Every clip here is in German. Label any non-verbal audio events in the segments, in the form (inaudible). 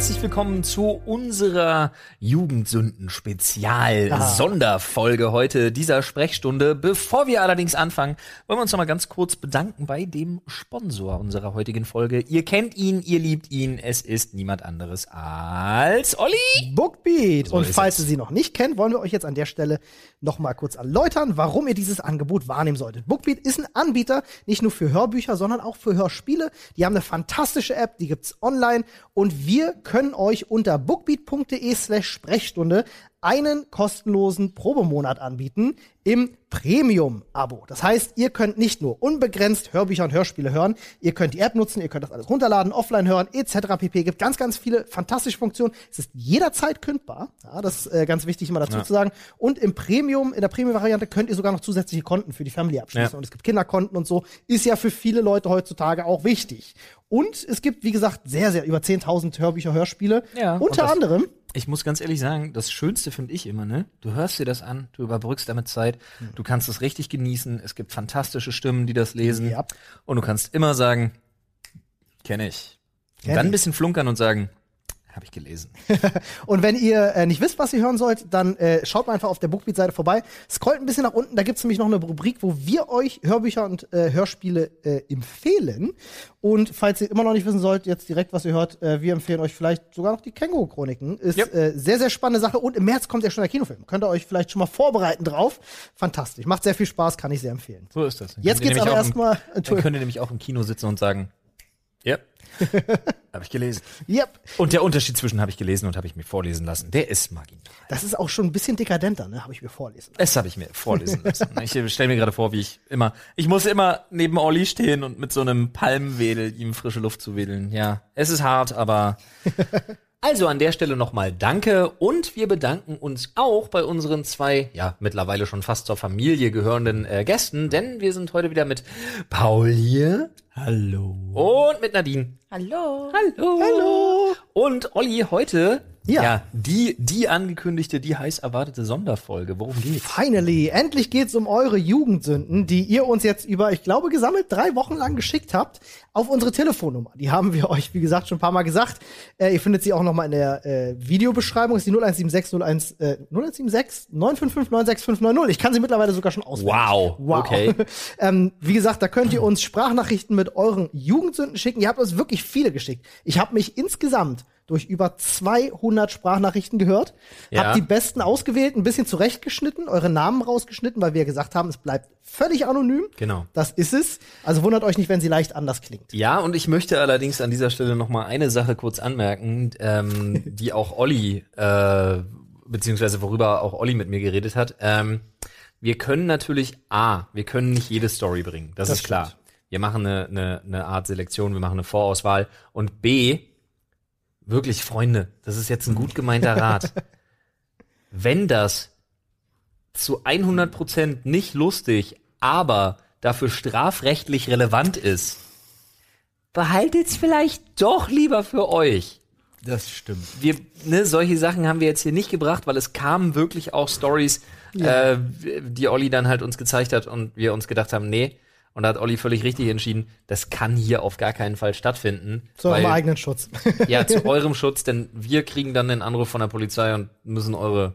herzlich willkommen zu unserer Jugendsünden-Spezial-Sonderfolge heute dieser Sprechstunde. Bevor wir allerdings anfangen, wollen wir uns noch mal ganz kurz bedanken bei dem Sponsor unserer heutigen Folge. Ihr kennt ihn, ihr liebt ihn. Es ist niemand anderes als Olli. Bookbeat. So und falls es. ihr sie noch nicht kennt, wollen wir euch jetzt an der Stelle noch mal kurz erläutern, warum ihr dieses Angebot wahrnehmen solltet. Bookbeat ist ein Anbieter nicht nur für Hörbücher, sondern auch für Hörspiele. Die haben eine fantastische App, die gibt's online und wir können euch unter bookbeat.de slash Sprechstunde einen kostenlosen Probemonat anbieten im Premium-Abo. Das heißt, ihr könnt nicht nur unbegrenzt Hörbücher und Hörspiele hören, ihr könnt die App nutzen, ihr könnt das alles runterladen, offline hören, etc. pp. Gibt ganz, ganz viele fantastische Funktionen. Es ist jederzeit kündbar. Ja, das ist äh, ganz wichtig, immer dazu zu sagen. Und im Premium, in der Premium-Variante könnt ihr sogar noch zusätzliche Konten für die Family abschließen. Ja. Und es gibt Kinderkonten und so. Ist ja für viele Leute heutzutage auch wichtig. Und es gibt, wie gesagt, sehr, sehr über 10.000 Hörbücher, Hörspiele. Ja. Unter anderem Ich muss ganz ehrlich sagen, das Schönste finde ich immer, ne? Du hörst dir das an, du überbrückst damit Zeit, Hm. du kannst es richtig genießen, es gibt fantastische Stimmen, die das lesen. Ja. Und du kannst immer sagen, kenne ich. Und Kenn dann ein ich. bisschen flunkern und sagen, habe ich gelesen. (laughs) Und wenn ihr äh, nicht wisst, was ihr hören sollt, dann äh, schaut mal einfach auf der Bookbeat-Seite vorbei. Scrollt ein bisschen nach unten, da gibt's nämlich noch eine Rubrik, wo wir euch Hörbücher und äh, Hörspiele äh, empfehlen. Und falls ihr immer noch nicht wissen sollt, jetzt direkt, was ihr hört, äh, wir empfehlen euch vielleicht sogar noch die Känguru-Chroniken. Ist Yep. äh, sehr, sehr spannende Sache. Und im März kommt ja schon der Kinofilm. Könnt ihr euch vielleicht schon mal vorbereiten drauf. Fantastisch. Macht sehr viel Spaß, kann ich sehr empfehlen. So ist das. Jetzt geht's aber erstmal. Dann (laughs) könnt ihr nämlich auch im Kino sitzen und sagen, ja, (laughs) habe ich gelesen. Yep. Und der Unterschied zwischen habe ich gelesen und habe ich mir vorlesen lassen, der ist marginal. Das ist auch schon ein bisschen dekadenter, ne? Habe ich mir vorlesen. Das habe ich mir vorlesen lassen. Ich (laughs) stelle mir gerade vor, wie ich immer, ich muss immer neben Olli stehen und mit so einem Palmwedel ihm frische Luft zuwedeln. Ja, es ist hart, aber (laughs) also an der Stelle nochmal Danke und wir bedanken uns auch bei unseren zwei, ja mittlerweile schon fast zur Familie gehörenden äh, Gästen, denn wir sind heute wieder mit Paul hier. Hallo. Und mit Nadine. Hallo. Hallo. Hallo. Und Olli heute, ja, Ja. die, die angekündigte, die heiß erwartete Sonderfolge. Worum geht's? Finally, endlich geht's um eure Jugendsünden, die ihr uns jetzt über, ich glaube, gesammelt drei Wochen lang geschickt habt, auf unsere Telefonnummer. Die haben wir (laughs) euch, wie gesagt, schon ein paar Mal gesagt. Äh, ihr findet sie auch noch mal in der äh, Videobeschreibung. Das ist die 0176 01, äh, 0176 955 96590. Ich kann sie mittlerweile sogar schon auswendig. Wow. Wow. Okay. (laughs) ähm, wie gesagt, da könnt ihr uns Sprachnachrichten mit euren Jugendsünden schicken. Ihr habt uns wirklich viele geschickt. Ich habe mich insgesamt durch über 200 Sprachnachrichten gehört, Ja. hab die besten ausgewählt, ein bisschen zurechtgeschnitten, eure Namen rausgeschnitten, weil wir gesagt haben, es bleibt völlig anonym. Genau. Das ist es. Also wundert euch nicht, wenn sie leicht anders klingt. Ja, und ich möchte allerdings an dieser Stelle noch mal eine Sache kurz anmerken, ähm, (laughs) die auch Olli, äh, beziehungsweise worüber auch Olli mit mir geredet hat. Ähm, wir können natürlich, A, wir können nicht jede Story bringen, das, Das ist klar. stimmt. Wir machen eine, eine, eine Art Selektion, wir machen eine Vorauswahl. Und B, wirklich, Freunde, das ist jetzt ein gut gemeinter Rat. (laughs) Wenn das zu 100% nicht lustig, aber dafür strafrechtlich relevant ist, behaltet's vielleicht doch lieber für euch. Das stimmt. Wir, ne, solche Sachen haben wir jetzt hier nicht gebracht, weil es kamen wirklich auch Stories, äh, die Olli dann halt uns gezeigt hat und wir uns gedacht haben, nee. Und da hat Olli völlig richtig entschieden, das kann hier auf gar keinen Fall stattfinden. Zu eurem weil- eigenen Schutz. ja, zu (laughs) eurem Schutz, denn wir kriegen dann den Anruf von der Polizei und müssen eure,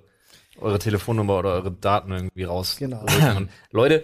eure Telefonnummer oder eure Daten irgendwie raus. Genau. Und Leute,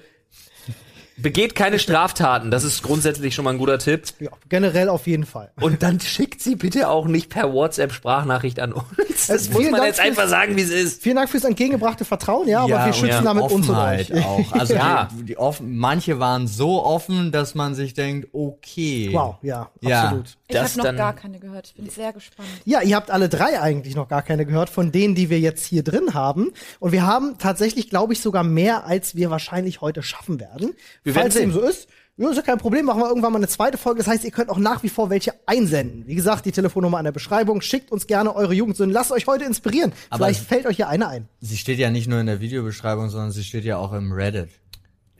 begeht keine Straftaten, das ist grundsätzlich schon mal ein guter Tipp. ja, generell auf jeden Fall. Und dann schickt sie bitte auch nicht per WhatsApp Sprachnachricht an uns. Das Also muss man Dank jetzt einfach sagen, wie es ist. Vielen Dank fürs entgegengebrachte Vertrauen, ja, aber wir schützen ja, damit uns und Offenheit euch. (laughs) auch. Also Ja. die, die offen, manche waren so offen, dass man sich denkt, okay. Wow, ja, Ja. absolut. Ich habe noch dann- gar keine gehört. Ich bin sehr gespannt. Ja, ihr habt alle drei eigentlich noch gar keine gehört von denen, die wir jetzt hier drin haben. Und wir haben tatsächlich, glaube ich, sogar mehr, als wir wahrscheinlich heute schaffen werden. Wir werden Falls dem so ist, ja, ist ja kein Problem, machen wir irgendwann mal eine zweite Folge. Das heißt, ihr könnt auch nach wie vor welche einsenden. Wie gesagt, die Telefonnummer an der Beschreibung. Schickt uns gerne eure Jugendsünden. Lasst euch heute inspirieren. Aber Vielleicht fällt euch ja eine ein. Sie steht ja nicht nur in der Videobeschreibung, sondern sie steht ja auch im Reddit.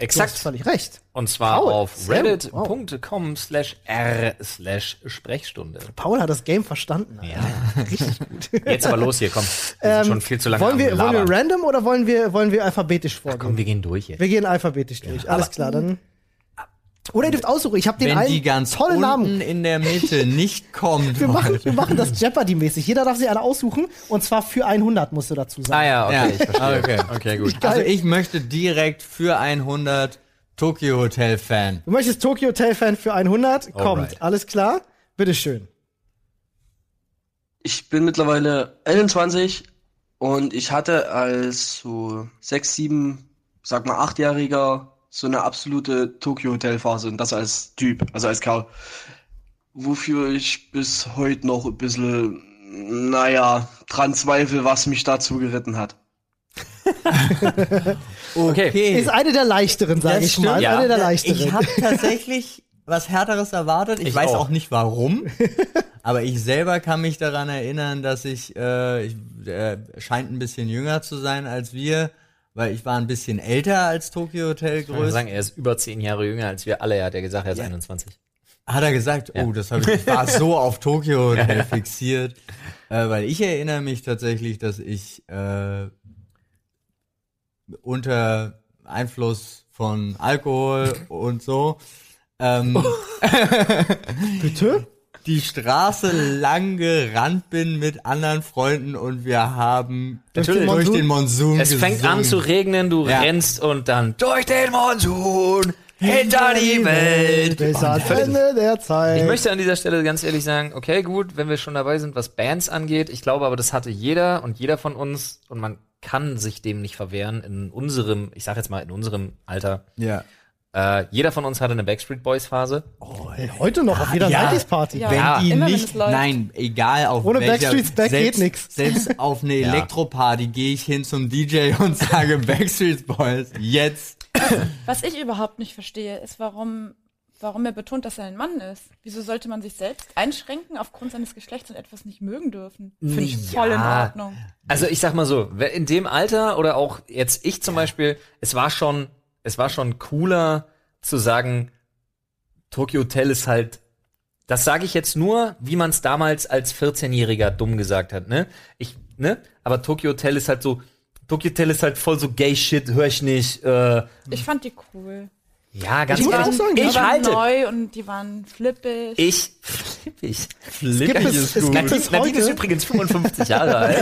Du hast Exakt. völlig recht. Und zwar Paul, auf reddit.com slash r slash Sprechstunde. Paul hat das Game verstanden. Ja. Richtig gut. (laughs) Jetzt aber los hier, komm. Wir sind schon viel zu lange wollen, wir, wollen wir random oder wollen wir, wollen wir alphabetisch vorgehen? Komm, wir gehen durch jetzt. wir gehen alphabetisch durch. Alles klar, dann. Oder ihr dürft aussuchen. Ich habe den Wenn einen die ganz tollen unten Namen. in der Mitte (laughs) nicht kommt. Wir machen, wir machen das Jeopardy-mäßig. Jeder darf sich eine aussuchen. Und zwar für 100, musst du dazu sagen. Ah ja, okay, Ja. ich verstehe. Okay. okay, gut. Geil. Also ich möchte direkt für 100 Tokyo Hotel Fan. Du möchtest Tokyo Hotel Fan für 100? Kommt. Alright. Alles klar? Bitteschön. Ich bin mittlerweile 21 und ich hatte als so sechs, sieben, sag mal achtjähriger so eine absolute Tokyo Hotel Phase und das als Typ, also als Kerl. Wofür ich bis heute noch ein bisschen, naja, dran zweifle, was mich dazu geritten hat. (laughs) Okay. Ist eine der leichteren, sage ich mal. stimmt, ja. Eine der leichteren. Ich habe tatsächlich was Härteres erwartet. Ich, Ich weiß auch. auch. nicht warum. (laughs) aber ich selber kann mich daran erinnern, dass ich, äh, ich äh, scheint ein bisschen jünger zu sein als wir, weil ich war ein bisschen älter als Tokyo Hotel Ich würde größer. sagen, er ist über zehn Jahre jünger als wir alle. Er hat ja gesagt, er ist 21. Hat er gesagt, oh, das habe ich, ich war so (laughs) auf Tokyo Hotel fixiert, äh, weil ich erinnere mich tatsächlich, dass ich äh, unter Einfluss von Alkohol und so ähm, (laughs) Bitte? Die Straße lang gerannt bin mit anderen Freunden und wir haben Natürlich. durch den Monsun Es fängt an zu gesungen. regnen, du Ja. rennst und dann durch den Monsun hinter die Welt. Bis ans Ende der Zeit. Ich möchte an dieser Stelle ganz ehrlich sagen, okay, gut, wenn wir schon dabei sind, was Bands angeht, ich glaube aber, das hatte jeder und jeder von uns und man kann sich dem nicht verwehren in unserem, ich sag jetzt mal in unserem Alter. Ja. Äh, jeder von uns hatte eine Backstreet Boys Phase. Hey, heute noch auf jeder Ja. 90s Party. Ja. Wenn Ja, die immer nicht, nein, egal auf Ohne welcher, Backstreet's Back selbst, geht nix. Selbst (laughs) auf eine Elektroparty gehe ich hin zum DJ und sage (laughs) Backstreet Boys jetzt. Was ich überhaupt nicht verstehe, ist, warum, warum er betont, dass er ein Mann ist. Wieso sollte man sich selbst einschränken aufgrund seines Geschlechts und etwas nicht mögen dürfen? Finde ich voll in. Ordnung. Also ich sag mal so, wer- in dem Alter oder auch jetzt ich zum Beispiel, es war schon, es war schon cooler zu sagen, Tokyo Hotel ist halt, das sage ich jetzt nur, wie man es damals als 14-Jähriger dumm gesagt hat, ne? Ich, ne? Aber Tokyo Hotel ist halt so, Tokyo Hotel ist halt voll so gay Shit, hör ich nicht. Äh, Ich fand die cool. ja, ganz Ich muss ehrlich, auch sagen, die ich die waren halte, neu und die waren flippig. ich, flippig. gibt es- es gibt Nadine, es Nadine ist heute- übrigens 55 Jahre alt.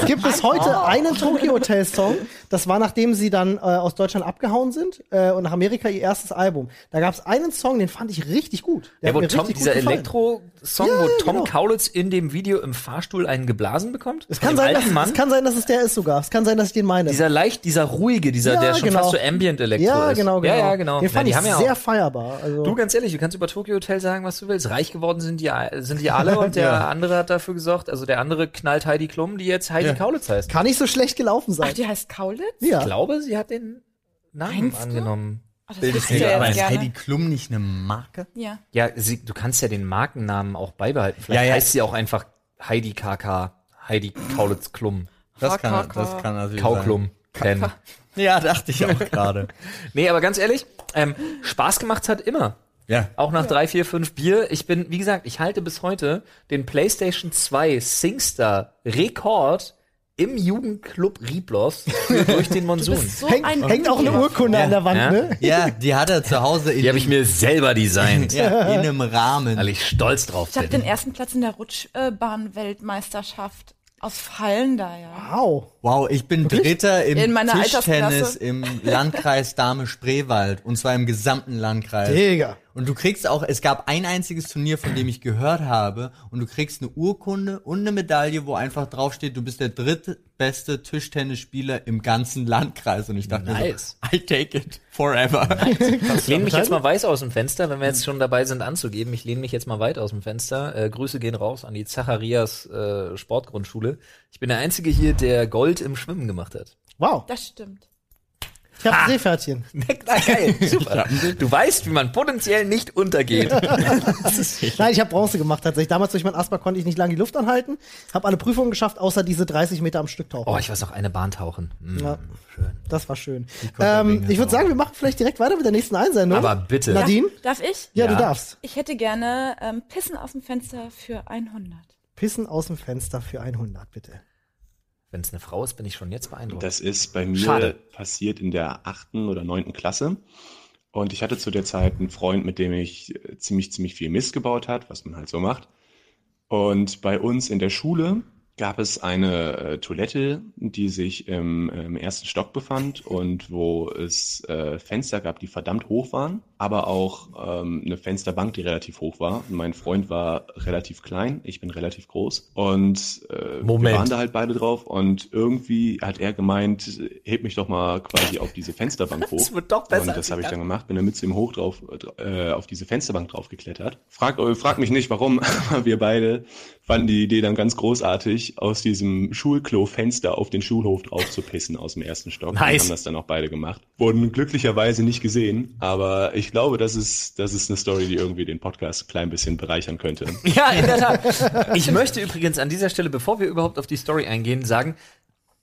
Es gibt bis heute einen Tokyo Hotel Song. Das war nachdem sie dann äh, aus Deutschland abgehauen sind äh, und nach Amerika ihr erstes Album. Da gab es einen Song, den fand ich richtig gut. Der Ja, wo hat mir Tom, richtig dieser gut. Elektro-Song, Ja, wo Tom genau. Kaulitz in dem Video im Fahrstuhl einen geblasen bekommt. Es kann, sein, dass, Mann. es kann sein, dass es der ist sogar. Es kann sein, dass ich den meine. dieser leicht, dieser ruhige, dieser, Ja, der schon genau. fast so Ambient Elektro ja, ist. genau, genau. Ja, ja, genau. Den Ja, fand die ich haben ja sehr auch, feierbar. Also, du, ganz ehrlich, du kannst über Tokyo Hotel sagen, was du willst. Reich geworden sind die, sind die alle (laughs) und der Ja. andere hat dafür gesorgt, also der andere knallt Heidi Klum, die jetzt Heidi Ja. Kaulitz heißt. kann nicht so schlecht gelaufen sein. Ach, die heißt Kaulitz? Ich ja. glaube, sie hat den Namen Meinst du? angenommen. Ach, das Bildest ich ja aber ist gerne. Heidi Klum nicht eine Marke? Ja. Ja, sie, du kannst ja den Markennamen auch beibehalten. Vielleicht Ja, ja. heißt sie auch einfach Heidi KK, Heidi Kaulitz Klum, Das kann, das kann natürlich Kauklum. Sein. Ja, dachte ich auch (laughs) gerade. Nee, aber ganz ehrlich, ähm, Spaß gemacht hat immer. Ja. Auch nach drei, vier, fünf Bier. Ich bin, wie gesagt, ich halte bis heute den PlayStation 2 Singstar Rekord im Jugendclub Riblos (laughs) durch den Monsun. so Hängt, ein hängt auch eine. Urkunde Ja. an der Wand, Ja. ne? Ja, die hat er zu Hause in, Die habe ich mir selber designt, (laughs) ja, in einem Rahmen. weil ich stolz drauf Ich habe bin. den ersten Platz in der Rutschbahn-Weltmeisterschaft aus Fallen da, ja. Wow. Wow, ich bin Dritter im In Tischtennis im Landkreis Dahme-Spreewald. Und zwar im gesamten Landkreis. Digga. Und du kriegst auch, es gab ein einziges Turnier, von dem ich gehört habe, und du kriegst eine Urkunde und eine Medaille, wo einfach draufsteht, du bist der drittbeste Tischtennisspieler im ganzen Landkreis. Und ich dachte Nice. so, I take it forever. (laughs) Ich lehne mich jetzt mal weiß aus dem Fenster, wenn wir jetzt schon dabei sind anzugeben. Ich lehne mich jetzt mal weit aus dem Fenster. Äh, Grüße gehen raus an die Zacharias äh, Sportgrundschule. Ich bin der Einzige hier, der Gold im Schwimmen gemacht hat. Wow. Das stimmt. Ich hab ein Seepferdchen. Na geil, (laughs) super. Du weißt, wie man potenziell nicht untergeht. (laughs) (laughs) Nein, ich habe Bronze gemacht tatsächlich. Damals durch mein Asthma konnte ich nicht lange die Luft anhalten. Habe alle Prüfungen geschafft, außer diese 30 Meter am Stück tauchen. Oh, ich weiß noch, eine Bahn tauchen. Mm, Ja. Schön. Das war schön. Ähm, ich würde sagen, wir machen vielleicht direkt weiter mit der nächsten Einsendung. Aber bitte. Nadine? Darf ich? Ja, Ja. du darfst. Ich hätte gerne ähm, Pissen aus dem Fenster für 100. Pissen aus dem Fenster für 100, bitte. Wenn es eine Frau ist, bin ich schon jetzt beeindruckt. Das ist bei mir Schade. passiert in der achten oder neunten Klasse. Und ich hatte zu der Zeit einen Freund, mit dem ich äh, ziemlich, ziemlich viel Mist gebaut hat, was man halt so macht. Und bei uns in der Schule gab es eine äh, Toilette, die sich im, im ersten Stock befand und wo es äh, Fenster gab, die verdammt hoch waren, aber auch ähm, eine Fensterbank, die relativ hoch war. Mein Freund war relativ klein, ich bin relativ groß und äh, Moment. wir waren da halt beide drauf und irgendwie hat er gemeint, heb mich doch mal quasi auf diese Fensterbank (laughs) hoch. Das wird doch besser, Und das habe ich dann gemacht, bin dann mit ihm hoch drauf, äh, auf diese Fensterbank drauf geklettert. Frag, äh, frag mich nicht warum, (laughs) aber wir beide fanden die Idee dann ganz großartig, aus diesem Schulklo-Fenster auf den Schulhof drauf zu pissen aus dem ersten Stock. Wir Nice. haben das dann auch beide gemacht. Wurden glücklicherweise nicht gesehen, aber ich glaube, das ist, das ist eine Story, die irgendwie den Podcast ein klein bisschen bereichern könnte. (laughs) Ja, in der Tat. Ich möchte übrigens an dieser Stelle, bevor wir überhaupt auf die Story eingehen, sagen,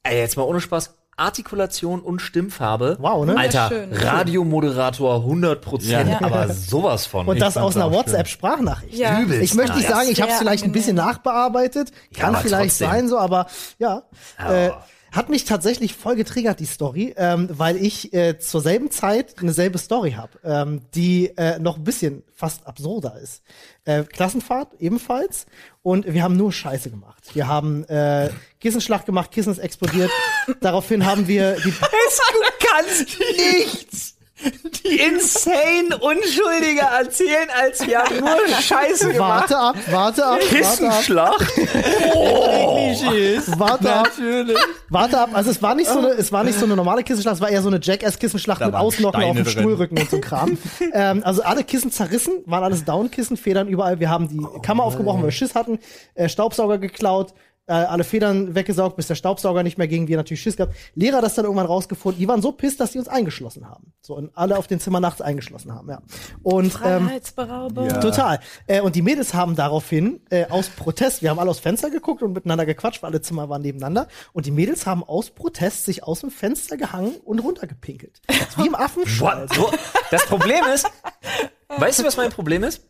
ey, jetzt mal ohne Spaß, Artikulation und Stimmfarbe. Wow, ne? Alter. Radiomoderator 100 Prozent, Ja. aber sowas von. Und das aus einer. WhatsApp-Sprachnachricht. Ja. Übelst Ich möchte nicht sagen, ich habe es vielleicht ein bisschen nachbearbeitet. Kann vielleicht trotzdem. sein so, aber ja. Ja. Äh, hat mich tatsächlich voll getriggert, die Story, ähm, weil ich äh, zur selben Zeit eine selbe Story habe, ähm, die äh, noch ein bisschen fast absurder ist. Äh, Klassenfahrt ebenfalls und wir haben nur Scheiße gemacht. Wir haben äh, Kissenschlag gemacht, Kissen ist explodiert. (laughs) Daraufhin haben wir die du kannst (laughs) nichts insane Unschuldiger erzählen, als wir haben nur Scheiße gemacht. Warte ab, warte ab, warte ab. Kissenschlag? Warte ab. Warte ab. Also es war nicht so eine, es war nicht so eine normale Kissenschlacht, es war eher so eine Jackass-Kissenschlacht mit waren Ausnocken auf dem Steine drin. Stuhlrücken und so ein Kram. ähm, also alle Kissen zerrissen, waren alles Down-Kissen, Federn überall. Wir haben die Kammer aufgebrochen, weil wir Schiss hatten, äh, Staubsauger geklaut, äh, alle Federn weggesaugt, bis der Staubsauger nicht mehr ging, wir natürlich Schiss gehabt. Lehrer das dann irgendwann rausgefunden, die waren so pisst, dass sie uns eingeschlossen haben. So, und alle auf den Zimmer nachts eingeschlossen haben, ja. Und, ähm, Freiheitsberaubung. Ja. Total. Äh, und die Mädels haben daraufhin äh, aus Protest, wir haben alle aus Fenster geguckt und miteinander gequatscht, weil alle Zimmer waren nebeneinander. Und die Mädels haben aus Protest sich aus dem Fenster gehangen und runtergepinkelt. Wie im? So, das Problem ist, weißt du, was mein Problem ist?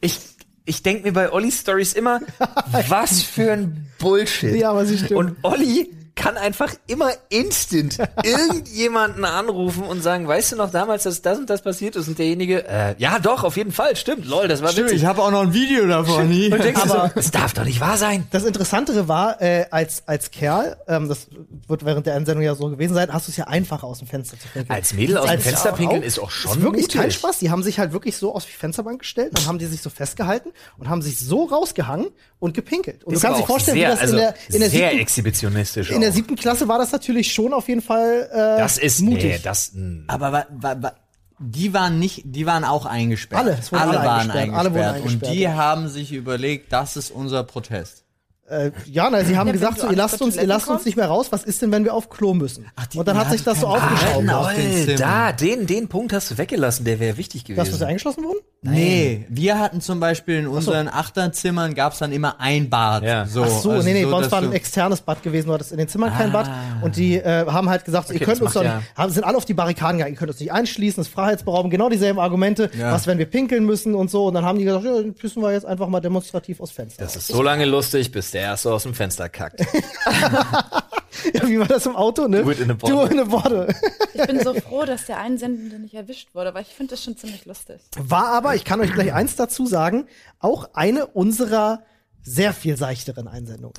Ich, ich denke mir bei Ollis Stories immer, (laughs) was für ein Bullshit. Ja, aber sie stimmt. Und Olli kann einfach immer instant (laughs) irgendjemanden anrufen und sagen, weißt du noch damals, dass das und das passiert ist und derjenige, äh, ja doch, auf jeden Fall, stimmt, lol, das war Stimmt, witzig. ich habe auch noch ein Video davon. und denkst Aber- so, das darf doch nicht wahr sein. Das Interessantere war, äh, als, als Kerl, ähm, das wird während der Einsendung ja so gewesen sein, hast du es ja einfacher aus dem Fenster zu pinkeln. Als Mädel aus dem Fenster pinkeln ist auch schon ist wirklich mutig. kein Spaß. Die haben sich halt wirklich so aus die Fensterbank gestellt, dann haben die sich so festgehalten und haben sich so rausgehangen und gepinkelt. Und Ist du kannst dir vorstellen, sehr, wie das also in der, in der sehr siebten, exhibitionistisch. in der siebten Klasse war das natürlich schon auf jeden Fall äh, das ist, mutig. nee, das, mh. Aber wa, wa, wa, die waren nicht, die waren auch eingesperrt. Alle, es wurden alle waren eingesperrt, alle wurden eingesperrt. eingesperrt, Und die ja. haben sich überlegt, das ist unser Protest. Äh, ja, na, sie haben Ja, gesagt, so, ihr lasst uns, ihr lasst uns nicht mehr raus. Was ist denn, wenn wir auf Klo müssen? Ach, die- und dann hat sich das so aufgeschaut. Toiletten auf den da, den, den Punkt hast du weggelassen, der wäre wichtig gewesen. Dass wir eingeschlossen wurden? Nee, wir hatten zum Beispiel in unseren Achterzimmern gab's dann immer ein Bad. Ja. So, Ach so, also nee, nee, bei uns war ein externes Bad gewesen, du hattest in den Zimmern kein Ah. Bad. Und die äh, haben halt gesagt, Okay, ihr könnt uns doch nicht, haben, sind alle auf die Barrikaden gegangen, ihr könnt uns nicht einschließen, das Freiheitsberauben, genau dieselben Argumente, Ja. was wenn wir pinkeln müssen und so. Und dann haben die gesagt, ja, dann pissen wir jetzt einfach mal demonstrativ aus Fenster. Das ist so lange lustig, bis der erste aus dem Fenster kackt. (laughs) (laughs) ja, wie war das im Auto, ne? Do it in a bottle. Do it in a bottle. Ich bin so (laughs) froh, dass der Einsendende nicht erwischt wurde, weil ich finde das schon ziemlich lustig. War aber, ich kann euch gleich eins dazu sagen, auch eine unserer sehr viel seichteren Einsendungen.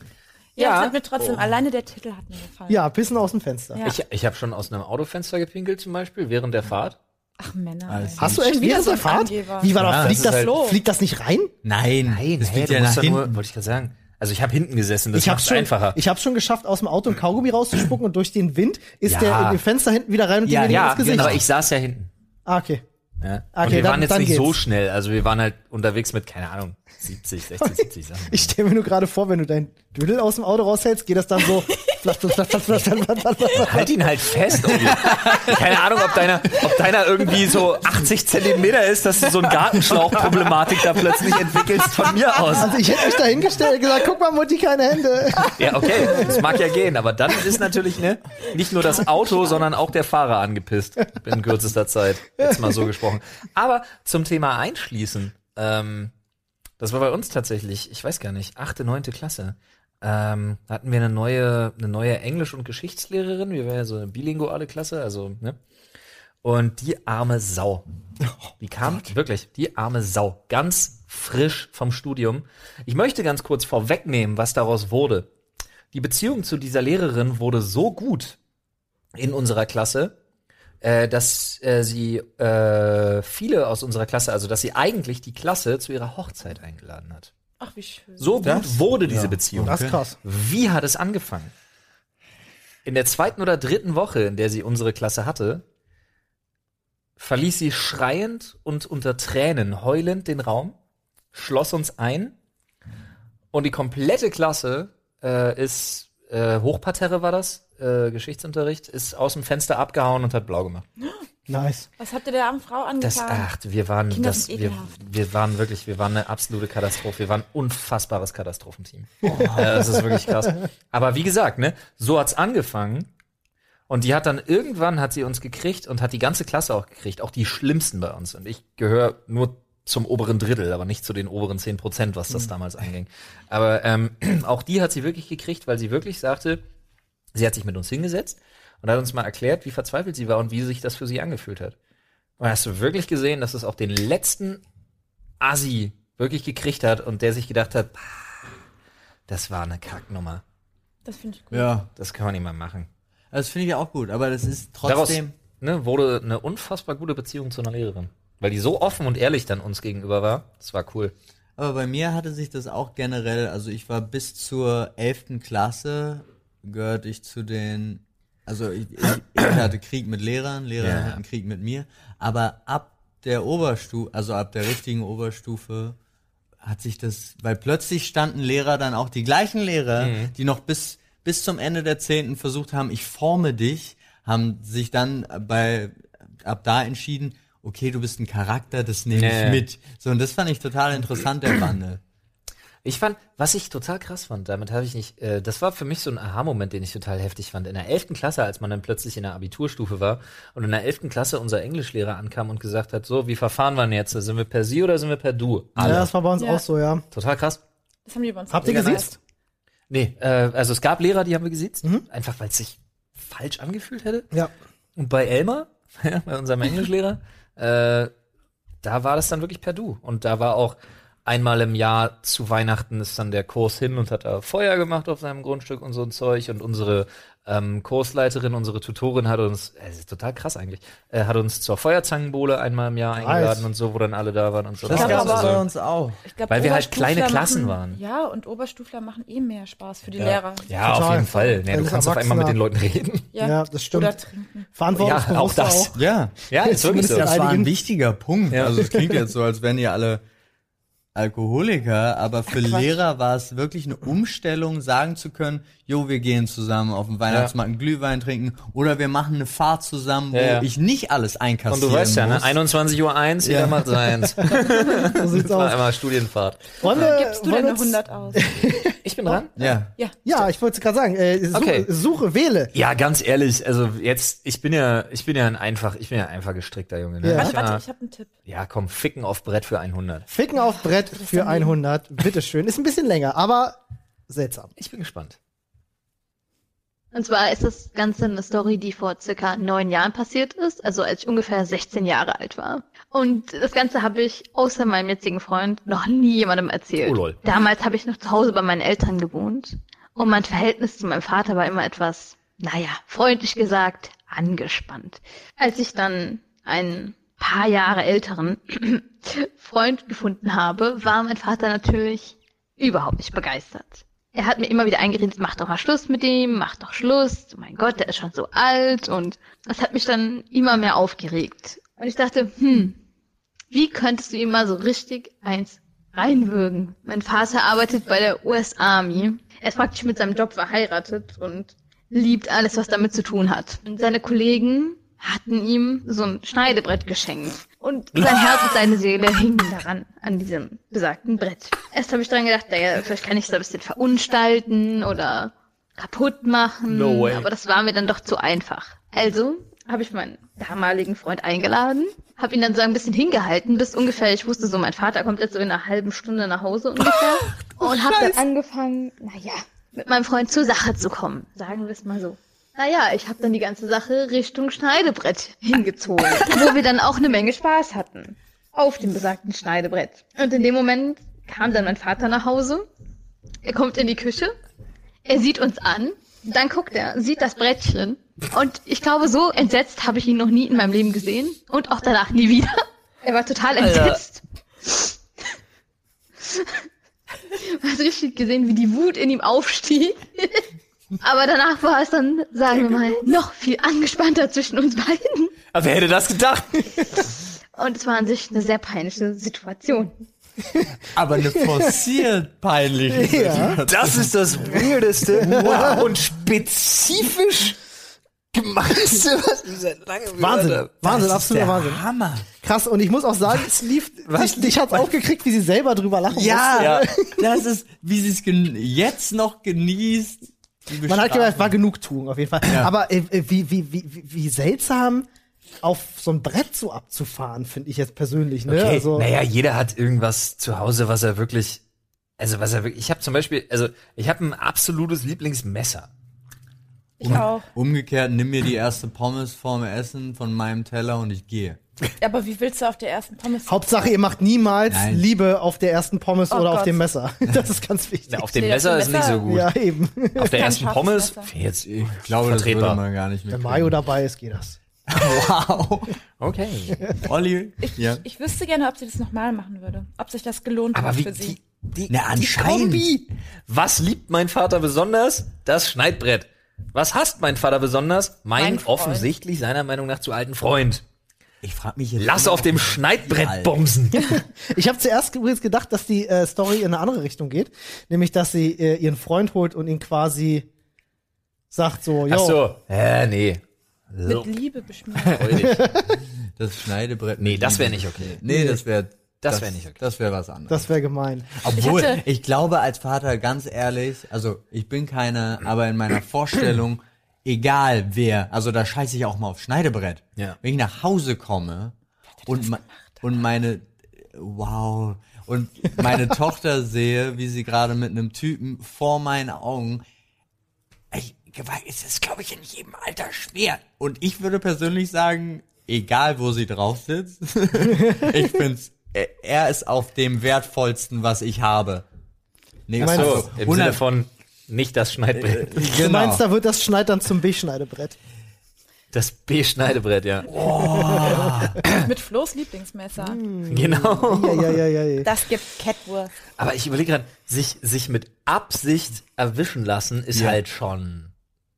Ja, Ja. mir trotzdem, alleine der Titel hat mir gefallen. Ja, Pissen aus dem Fenster. Ja. Ich, ich habe schon aus einem Autofenster gepinkelt zum Beispiel, während der Fahrt. Ach Männer. Ey. Hast du echt wieder während so Fahrt? Angeber. Wie war Ja, das? Fliegt das, halt- fliegt das nicht rein? Nein, Nein, das hey, fliegt du ja nach hinten. wollte ich gerade sagen. Also ich habe hinten gesessen, das schon, einfacher. ich hab's schon geschafft, aus dem Auto ein Kaugummi rauszuspucken und durch den Wind ist Ja. der in den Fenster hinten wieder rein und Ja, dem ja, ins Gesicht. aber ich saß ja hinten. ah, okay. Ja. Okay, und wir dann- waren jetzt nicht so geht's. schnell. Also wir waren halt unterwegs mit, keine Ahnung, 70, 60, 70 Sachen. Ich stelle mir nur gerade vor, wenn du dein Dödel aus dem Auto raushältst, geht das dann so. (laughs) flatt, flatt, flatt. Halt ihn halt fest, Olli. (laughs) Keine Ahnung, ob deiner, ob deiner irgendwie so 80 Zentimeter ist, dass du so eine Gartenschlauchproblematik da plötzlich entwickelst von mir aus. Also ich hätte mich da hingestellt und gesagt, guck mal, Mutti, keine Hände. (laughs) Ja, okay, das mag ja gehen, aber dann ist natürlich ne, nicht nur das Auto, sondern auch der Fahrer angepisst in kürzester Zeit. Jetzt mal so gesprochen. Aber zum Thema Einschließen, ähm, das war bei uns tatsächlich, ich weiß gar nicht, achte, neunte Klasse. Ähm, hatten wir eine neue, eine neue Englisch- und Geschichtslehrerin. Wir waren ja so eine bilinguale Klasse, also, ne? Und die arme Sau. Die kam wirklich, die arme Sau. Ganz frisch vom Studium. Ich möchte ganz kurz vorwegnehmen, was daraus wurde. Die Beziehung zu dieser Lehrerin wurde so gut in unserer Klasse, äh, dass äh, sie äh, viele aus unserer Klasse, also dass sie eigentlich die Klasse zu ihrer Hochzeit eingeladen hat. Ach, wie schön. So gut Das? wurde diese Ja. Beziehung. Das ist krass. Wie hat es angefangen? In der zweiten oder dritten Woche, in der sie unsere Klasse hatte, verließ sie schreiend und unter Tränen heulend den Raum, schloss uns ein und die komplette Klasse äh, ist äh, Hochparterre war das, äh, Geschichtsunterricht, ist aus dem Fenster abgehauen und hat blau gemacht. (gasps) Nice. Was habt ihr der armen Frau Das, angetan? ach, wir waren, Kinder das, wir, wir waren wirklich, wir waren eine absolute Katastrophe. Wir waren ein unfassbares Katastrophenteam. (laughs) Äh, das ist wirklich krass. Aber wie gesagt, ne, so hat's angefangen. Und die hat dann irgendwann hat sie uns gekriegt und hat die ganze Klasse auch gekriegt, auch die schlimmsten bei uns. Und ich gehöre nur zum oberen Drittel, aber nicht zu den oberen zehn Prozent, was das damals anging. Aber ähm, (clears throat) auch die hat sie wirklich gekriegt, weil sie wirklich sagte, sie hat sich mit uns hingesetzt und hat uns mal erklärt, wie verzweifelt sie war und wie sich das für sie angefühlt hat. Und hast du wirklich gesehen, dass es auch den letzten Assi wirklich gekriegt hat und der sich gedacht hat, "Pah, das war eine Kacknummer. Das finde ich gut. Ja, Das kann man nicht mal machen. das finde ich auch gut, aber das ist Daraus trotzdem. ne, wurde eine unfassbar gute Beziehung zu einer Lehrerin. Weil die so offen und ehrlich dann uns gegenüber war. Das war cool. Aber bei mir hatte sich das auch generell, also ich war bis zur 11. Klasse, gehörte ich zu den, also ich, ich, ich hatte Krieg mit Lehrern, Lehrer Ja. hatten Krieg mit mir, aber ab der Oberstufe, also ab der richtigen Oberstufe, hat sich das, weil plötzlich standen Lehrer dann auch die gleichen Lehrer, Mhm. die noch bis, bis zum Ende der Zehnten versucht haben, ich forme dich, haben sich dann bei, ab da entschieden, okay, du bist ein Charakter, das nehme ja. ich mit. So, und das fand ich total interessant, der Wandel. Ich fand, was ich total krass fand, damit habe ich nicht, äh, das war für mich so ein Aha-Moment, den ich total heftig fand. In der 11. Klasse, als man dann plötzlich in der Abiturstufe war und in der 11. Klasse unser Englischlehrer ankam und gesagt hat, so, wie verfahren wir denn jetzt? Sind wir per Sie oder sind wir per Du? Ja, das war bei uns Ja. auch so, ja. Total krass. Das haben die bei uns Habt ihr gesiezt? Nee, äh, also es gab Lehrer, die haben wir gesiezt, einfach weil es sich falsch angefühlt hätte. Ja. Und bei Elmar, (laughs) bei unserem Englischlehrer, äh, da war das dann wirklich per Du. Und da war auch einmal im Jahr zu Weihnachten ist dann der Kurs hin und hat da Feuer gemacht auf seinem Grundstück und so ein Zeug. Und unsere ähm, Kursleiterin, unsere Tutorin hat uns, äh, das ist total krass eigentlich, äh, hat uns zur Feuerzangenbowle einmal im Jahr eingeladen und so, wo dann alle da waren und so. Das Ja, gab's aber- bei uns auch. Ich glaub, Weil wir halt kleine Klassen machen, waren. Ja, und Oberstufler machen eh mehr Spaß für die Lehrer. Ja, auf Total. jeden Fall. Ja, du kannst auf einmal mit den. Leuten reden. Ja, das stimmt. Oder trinken. Verantwortungsbewusster Ja, auch das. Ja. Ja, ist wirklich so. ja. Das war ein wichtiger Punkt. Ja. Also es klingt jetzt so, als wären ihr alle Alkoholiker, aber für Quatsch. Lehrer war es wirklich eine Umstellung, sagen zu können, jo, wir gehen zusammen auf den Weihnachtsmarkt einen Glühwein trinken oder wir machen eine Fahrt zusammen, wo Ja, ja. ich nicht alles Und einkassieren du weißt ja, ne? muss. 21 Uhr eins, jeder Ja. macht seins. (laughs) So sieht's Das war aus. einmal Studienfahrt. Wollen wir, Gibst du wollen denn wir eine uns- 100 aus? (laughs) Ich bin dran. Ja. Ja. Ja, ich wollte gerade sagen, äh, suche, Okay. suche, wähle. Ja, ganz ehrlich, also jetzt, ich bin ja, ich bin ja ein einfach, ich bin ja ein einfach gestrickter Junge. Ne? Ja. Warte, Ich, warte, war- ich habe einen Tipp. ja, komm, ficken auf Brett für 100. Ficken auf Brett für 100. Bitteschön. Ist ein bisschen länger, aber seltsam. Ich bin gespannt. Und zwar ist das Ganze eine Story, die vor circa neun Jahren passiert ist, also als ich ungefähr 16 Jahre alt war. Und das Ganze habe ich außer meinem jetzigen Freund noch nie jemandem erzählt. Oh, lol. Damals habe ich noch zu Hause bei meinen Eltern gewohnt und mein Verhältnis zu meinem Vater war immer etwas, naja, freundlich gesagt, angespannt. Als ich dann einen paar Jahre älteren (clears throat) Freund gefunden habe, war mein Vater natürlich überhaupt nicht begeistert. Er hat mir immer wieder eingeredet, mach doch mal Schluss mit ihm, mach doch Schluss. Oh mein Gott, der ist schon so alt und das hat mich dann immer mehr aufgeregt. Und ich dachte, hm, wie könntest du ihm mal so richtig eins reinwürgen? Mein Vater arbeitet bei der US Army. Er ist praktisch mit seinem Job verheiratet und liebt alles, was damit zu tun hat. Und seine Kollegen hatten ihm so ein Schneidebrett geschenkt. Und sein (laughs) Herz und seine Seele hingen daran, an diesem besagten Brett. Erst habe ich dran gedacht, naja, vielleicht kann ich es ein bisschen verunstalten oder kaputt machen. No way. Aber das war mir dann doch zu einfach. Also habe ich meinen damaligen Freund eingeladen, habe ihn dann so ein bisschen hingehalten, bis ungefähr, ich wusste so, mein Vater kommt jetzt so in einer halben Stunde nach Hause ungefähr. und habe dann angefangen, naja, mit meinem Freund zur Sache zu kommen. Sagen wir es mal so. Naja, ich habe dann die ganze Sache Richtung Schneidebrett hingezogen, wo wir dann auch eine Menge Spaß hatten. Auf dem besagten Schneidebrett. Und in dem Moment kam dann mein Vater nach Hause. Er kommt in die Küche. Er sieht uns an. Dann guckt er, sieht das Brettchen. Und ich glaube, so entsetzt habe ich ihn noch nie in meinem Leben gesehen. Und auch danach nie wieder. Er war total entsetzt. (laughs) Man hat richtig gesehen, wie die Wut in ihm aufstieg. Aber danach war es dann, sagen wir mal, noch viel angespannter zwischen uns beiden. Aber wer hätte das gedacht? Und es war an sich eine sehr peinliche Situation. Aber eine forciert peinliche Ja. Das ist das Weirdeste und spezifisch gemeinste, was ich seit langem Wahnsinn. habe. Wahnsinn, Das absoluter Wahnsinn. Hammer. Krass, und ich muss auch sagen, es lief, was ich, ich hab's auch gekriegt, wie sie selber drüber lachen Ja, Ja. das ist, wie sie es jetzt noch genießt. Man hat Bestrafung. war Genugtuung auf jeden Fall. Aber äh, äh, wie, wie, wie, wie, seltsam auf so ein Brett so abzufahren, finde ich jetzt persönlich. Ne? Okay, Also, naja, jeder hat irgendwas zu Hause, was er wirklich, also was er wirklich, ich habe zum Beispiel, also ich habe ein absolutes Lieblingsmesser. Ich auch. Umgekehrt, nimm mir die erste Pommes vorm Essen von meinem Teller und ich gehe. Aber wie willst du auf der ersten Pommes? Hauptsache, ihr macht niemals Nein. Liebe auf der ersten Pommes Oh oder auf Gott. dem Messer. (laughs) Das ist ganz wichtig. Na, auf dem Nee, auf Messer ist nicht Messer- so gut. Ja, eben. Auf der kein ersten Pommes, jetzt, Ich glaube, das würde man gar nicht Wenn mehr. Mayo dabei ist, geht das. Wow. Okay. (laughs) Olli? Ich, Ja. ich wüsste gerne, ob sie das nochmal machen würde. Ob sich das gelohnt Aber hat wie, für sie. die, die, Na, die anscheinend. Kombi. Was liebt mein Vater besonders? Das Schneidbrett. Was hasst mein Vater besonders? Mein, Mein offensichtlich seiner Meinung nach zu alten Freund. Ich frage mich jetzt. Lass auf dem Schneidbrett alt. bumsen. (laughs) Ich habe zuerst übrigens gedacht, dass die äh, Story in eine andere Richtung geht. Nämlich, dass sie äh, ihren Freund holt und ihn quasi sagt so, yo, Ach so. Äh, nee. Mit Liebe beschmiert. (laughs) Das Schneidebrett. Nee, das wäre nicht okay. Nee, das wäre. Das wär nicht okay. Das wäre was anderes. das wäre gemein. Obwohl, Ich ich, glaube als Vater, ganz ehrlich, also ich bin keiner, aber in meiner Vorstellung, egal wer, also da scheiße ich auch mal auf Schneidebrett. Ja. Wenn ich nach Hause komme und, me und meine, wow, und meine (laughs) Tochter sehe, wie sie gerade mit einem Typen vor meinen Augen, ich, es ist, glaube ich, in jedem Alter schwer. Und ich würde persönlich sagen, egal wo sie drauf sitzt, (laughs) ich find's, er- er ist auf dem wertvollsten, was ich habe. Nee, meinst- So, also, im Sinne von nicht das Schneidbrett. Du genau. meinst, da wird das Schneid dann zum B-Schneidebrett. Das B-Schneidebrett, ja. Mit Flo's Lieblingsmesser. Genau. Ja, ja, ja, ja, ja. Das gibt Catwurst. Aber ich überlege gerade, sich, sich mit Absicht erwischen lassen, ist Ja. halt schon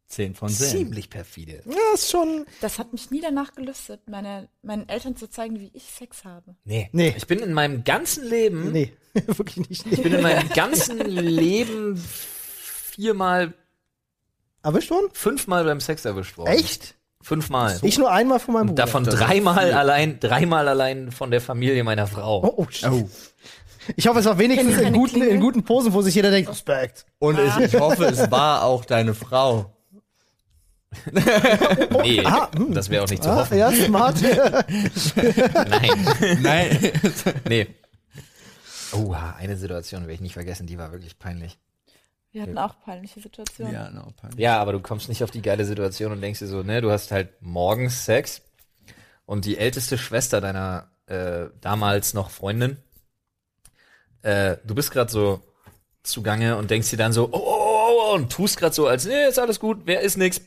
10 von 10. ziemlich perfide. Ja, ist schon. Das hat mich nie danach gelüstet, meine, meinen Eltern zu zeigen, wie ich Sex habe. Nee. Nee. Ich bin in meinem ganzen Leben, Nee, (laughs) wirklich nicht. ich bin in meinem ganzen Leben viermal, Erwischt worden? fünfmal beim Sex erwischt worden. Echt? Fünfmal. Ich nur einmal von meinem Bruder. Davon dreimal allein, dreimal allein von der Familie meiner Frau. Oh, oh, shit. Ich hoffe, es war wenigstens in guten, in guten Posen, wo sich jeder denkt, Respekt. Und ich, ich hoffe, es war auch deine Frau. (laughs) Nee, ah, hm. das wäre auch nicht zu Ah, hoffen. ja, smart. (laughs) Nein, Nein. nee. Oh, eine Situation werde ich nicht vergessen, die war wirklich peinlich. Wir hatten auch peinliche Situationen. ja, no, peinlich. Ja, aber du kommst nicht auf die geile Situation und denkst dir so, ne, du hast halt morgens Sex und die älteste Schwester deiner äh, damals noch Freundin, äh, du bist gerade so zugange und denkst dir dann so, oh, oh, oh, oh, und tust gerade so, als, nee, ist alles gut, wer ist nix.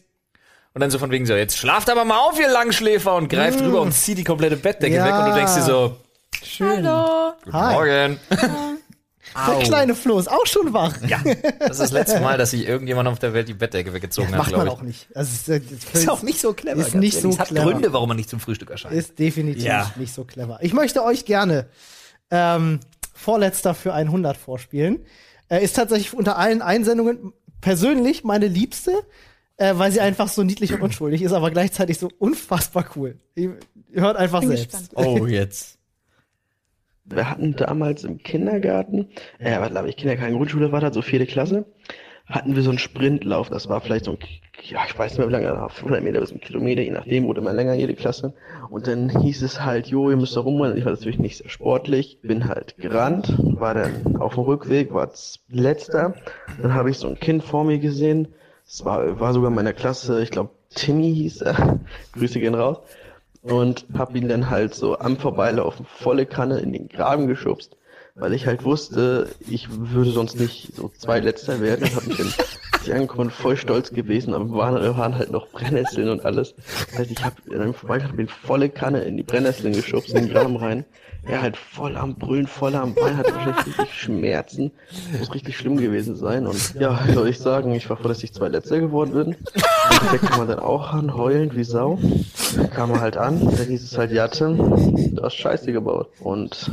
Und dann so von wegen so, jetzt schlaft aber mal auf, ihr Langschläfer, und greift rüber und zieht die komplette Bettdecke Ja. weg und du denkst dir so, Hallo. guten Hi. Morgen. Der kleine Flo ist auch schon wach. Ja, das ist das letzte Mal, dass sich irgendjemand auf der Welt die Bettdecke weggezogen hat, Macht man glaube auch ich. nicht. Also, ist, äh, Ist auch nicht so clever. Ist nicht so Es hat clever. Gründe, warum man nicht zum Frühstück erscheint. Ist definitiv Ja. nicht so clever. Ich möchte euch gerne ähm, vorletzter für 100 vorspielen. Äh, ist tatsächlich unter allen Einsendungen persönlich meine liebste, äh, weil sie einfach so niedlich und unschuldig ist, aber gleichzeitig so unfassbar cool. Ihr hört einfach Bin selbst. gespannt. Oh, jetzt. Wir hatten damals im Kindergarten, äh, glaube ich, Kindergarten, Grundschule war das, so vierte Klasse, hatten wir so einen Sprintlauf. Das war vielleicht so ein, ja, ich weiß nicht mehr wie lange, 500 Meter bis ein Kilometer, je nachdem, oder mal länger jede Klasse. Und dann hieß es halt, jo, ihr müsst da rumrennen. Ich war natürlich nicht sehr sportlich, bin halt gerannt, war dann auf dem Rückweg, war letzter. Dann habe ich so ein Kind vor mir gesehen, Es war, war sogar in meiner Klasse, ich glaube, Timmy hieß er. (laughs) Grüße gehen raus. Und hab ihn dann halt so am Vorbeilaufen volle Kanne in den Graben geschubst, weil ich halt wusste, ich würde sonst nicht so zweitletzter werden und hab mich dann (laughs) ich angekommen voll stolz gewesen, aber waren, waren halt noch Brennnesseln und alles. Heißt, ich habe Vorbeigang bin volle Kanne in die Brennnesseln geschubst, in den Graben rein. Er halt voll am Brüllen, voll am Bein, hat wahrscheinlich richtig Schmerzen. Muss richtig schlimm gewesen sein. Und ja, soll ich sagen, ich war froh, dass ich Zweitletzter geworden bin. Und da kam man dann auch an, heulend wie Sau. Dann kam er halt an, dann hieß es halt, ja Tim, du hast Scheiße gebaut. Und,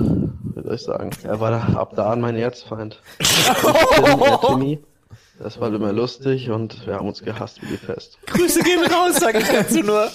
wie soll ich sagen, er war da, ab da an mein Erzfeind. (laughs) Tim, der Timmy. Das war immer lustig und wir haben uns gehasst wie die Pest. Grüße gehen raus, sag ich dazu nur.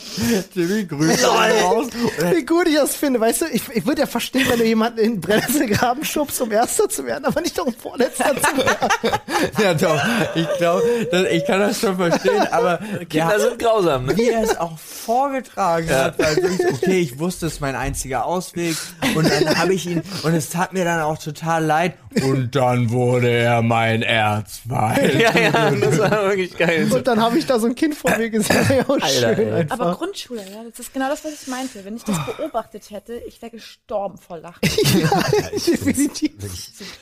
Timmy, Grüße raus. Wie gut ich das finde, weißt du, ich, ich würde ja verstehen, wenn du jemanden in den Brennnesselgraben schubst, um Erster zu werden, aber nicht um Vorletzter zu werden. (laughs) Ja, doch. Ich glaube, ich kann das schon verstehen, aber Kinder sind grausam, ne? wie er es auch vorgetragen hat, weil wirklich, okay, ich wusste, es ist mein einziger Ausweg und dann habe ich ihn und es tat mir dann auch total leid und dann wurde er mein Erzfeind. (laughs) Ja, ja, das war wirklich geil. Und dann habe ich da so ein Kind vor mir gesehen. (laughs) Ja, auch Alter, schön ey. einfach. Aber Grundschule, ja, das ist genau das, was ich meinte. Wenn ich das beobachtet hätte, ich wäre gestorben vor Lachen. (laughs) Definitiv.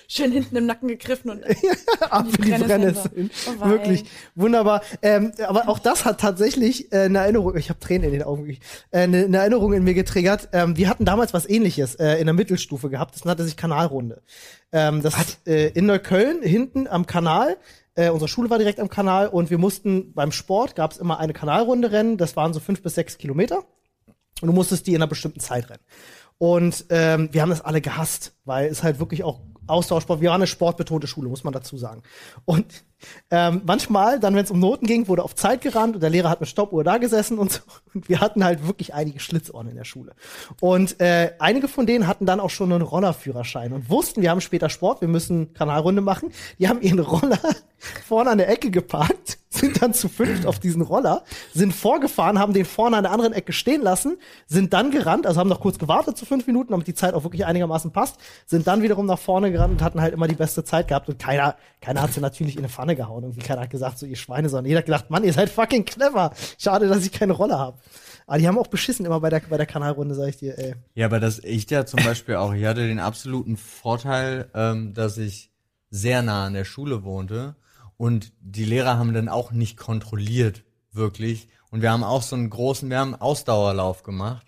Schön hinten im Nacken gegriffen und Ab in die Brennnesseln Brennnesseln. Oh. Wirklich wunderbar. Ähm, aber auch das hat tatsächlich äh, eine Erinnerung, ich habe Tränen in den Augen, äh, eine, eine Erinnerung in mir getriggert. Ähm, wir hatten damals was ähnliches äh, in der Mittelstufe gehabt, das nannte sich Kanalrunde. Ähm, das äh, in Neukölln, hinten am Kanal, äh, unsere Schule war direkt am Kanal und wir mussten beim Sport, gab es immer eine Kanalrunde rennen, das waren so fünf bis sechs Kilometer. Und du musstest die in einer bestimmten Zeit rennen. Und ähm, wir haben das alle gehasst, weil es halt wirklich auch Austauschsport, wir waren eine sportbetonte Schule, muss man dazu sagen. Und ähm, manchmal, dann wenn es um Noten ging, wurde auf Zeit gerannt und der Lehrer hat mit Stoppuhr da gesessen und so. (laughs) Und wir hatten halt wirklich einige Schlitzohren in der Schule. Und äh, einige von denen hatten dann auch schon einen Rollerführerschein und wussten, wir haben später Sport, wir müssen Kanalrunde machen. Die haben ihren Roller (laughs) vorne an der Ecke geparkt, sind dann zu fünft auf diesen Roller, sind vorgefahren, haben den vorne an der anderen Ecke stehen lassen, sind dann gerannt, also haben noch kurz gewartet zu fünf Minuten, damit die Zeit auch wirklich einigermaßen passt, sind dann wiederum nach vorne gerannt und hatten halt immer die beste Zeit gehabt und keiner, keiner hat sie natürlich in eine Pfanne gehauen. Irgendwie keiner hat gesagt, so ihr Schweine, sondern jeder hat gedacht, Mann, ihr seid fucking clever. Schade, dass ich keine Rolle habe. Aber die haben auch beschissen immer bei der, bei der Kanalrunde, sag ich dir, ey. Ja, aber das ich ja zum Beispiel auch. Ich hatte den absoluten Vorteil, ähm, dass ich sehr nah an der Schule wohnte und die Lehrer haben dann auch nicht kontrolliert, wirklich. Und wir haben auch so einen großen, wir haben einen Ausdauerlauf gemacht.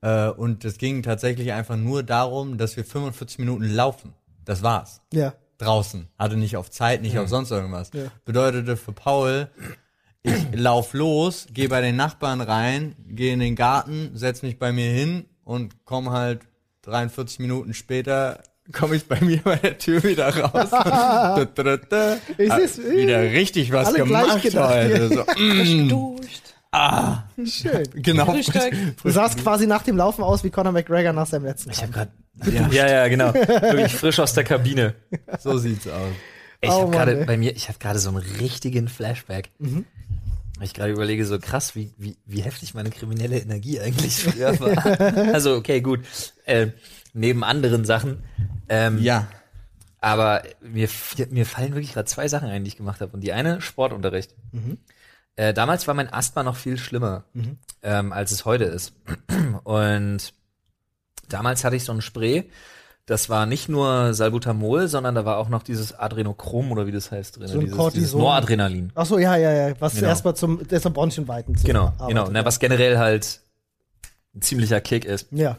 Äh, und es ging tatsächlich einfach nur darum, dass wir 45 Minuten laufen. Das war's. Ja. Draußen. Hatte nicht auf Zeit, nicht auf sonst irgendwas. Ja. Bedeutete für Paul, ich lauf los, gehe bei den Nachbarn rein, gehe in den Garten, setz mich bei mir hin und komm halt 43 Minuten später komme ich bei mir bei der Tür wieder raus. Da, da, da. Wieder richtig was alle gemacht heute. So, mm, Duscht. Schön. genau. Frühstück. Du sahst quasi nach dem Laufen aus wie Conor McGregor nach seinem letzten Ich habe gerade ja, ja, genau. Wirklich frisch aus der Kabine. So sieht's aus. Ich Oh habe gerade bei mir, ich habe gerade so einen richtigen Flashback. Mhm. Ich gerade überlege, so krass, wie, wie, wie heftig meine kriminelle Energie eigentlich früher war. (laughs) also, okay, gut. Äh, neben anderen Sachen. Ähm, Ja. Aber mir, mir fallen wirklich gerade zwei Sachen ein, die ich gemacht habe. Und die eine, Sportunterricht. Äh, damals war mein Asthma noch viel schlimmer, ähm, als es heute ist. (clears throat) Und damals hatte ich so ein Spray, das war nicht nur Salbutamol, sondern da war auch noch dieses Adrenochrom oder wie das heißt drin. So ein dieses, Cortison. dieses Noradrenalin. Ach so, ja, ja, ja. Was Genau. erstmal zum, am Bronchienweiten. Genau, arbeitet, genau. Na, was generell halt ein ziemlicher Kick ist. Ja.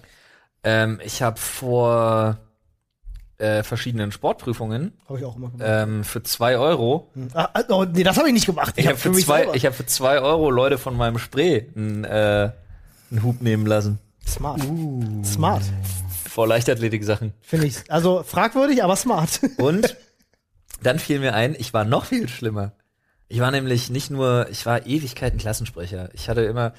Ähm, ich habe vor äh, verschiedenen Sportprüfungen Habe ich auch immer gemacht. ähm, für zwei Euro Ah, ah, oh, nee, das habe ich nicht gemacht. Ich habe für, mich zwei, selber- ich hab für zwei Euro Leute von meinem Spray einen, äh, einen Hub nehmen lassen. smart. Smart, Vor Leichtathletik-Sachen. finde ich. Also fragwürdig, aber smart. Und (laughs) dann fiel mir ein, ich war noch viel schlimmer. Ich war nämlich nicht nur, ich war Ewigkeiten Klassensprecher. Ich hatte immer,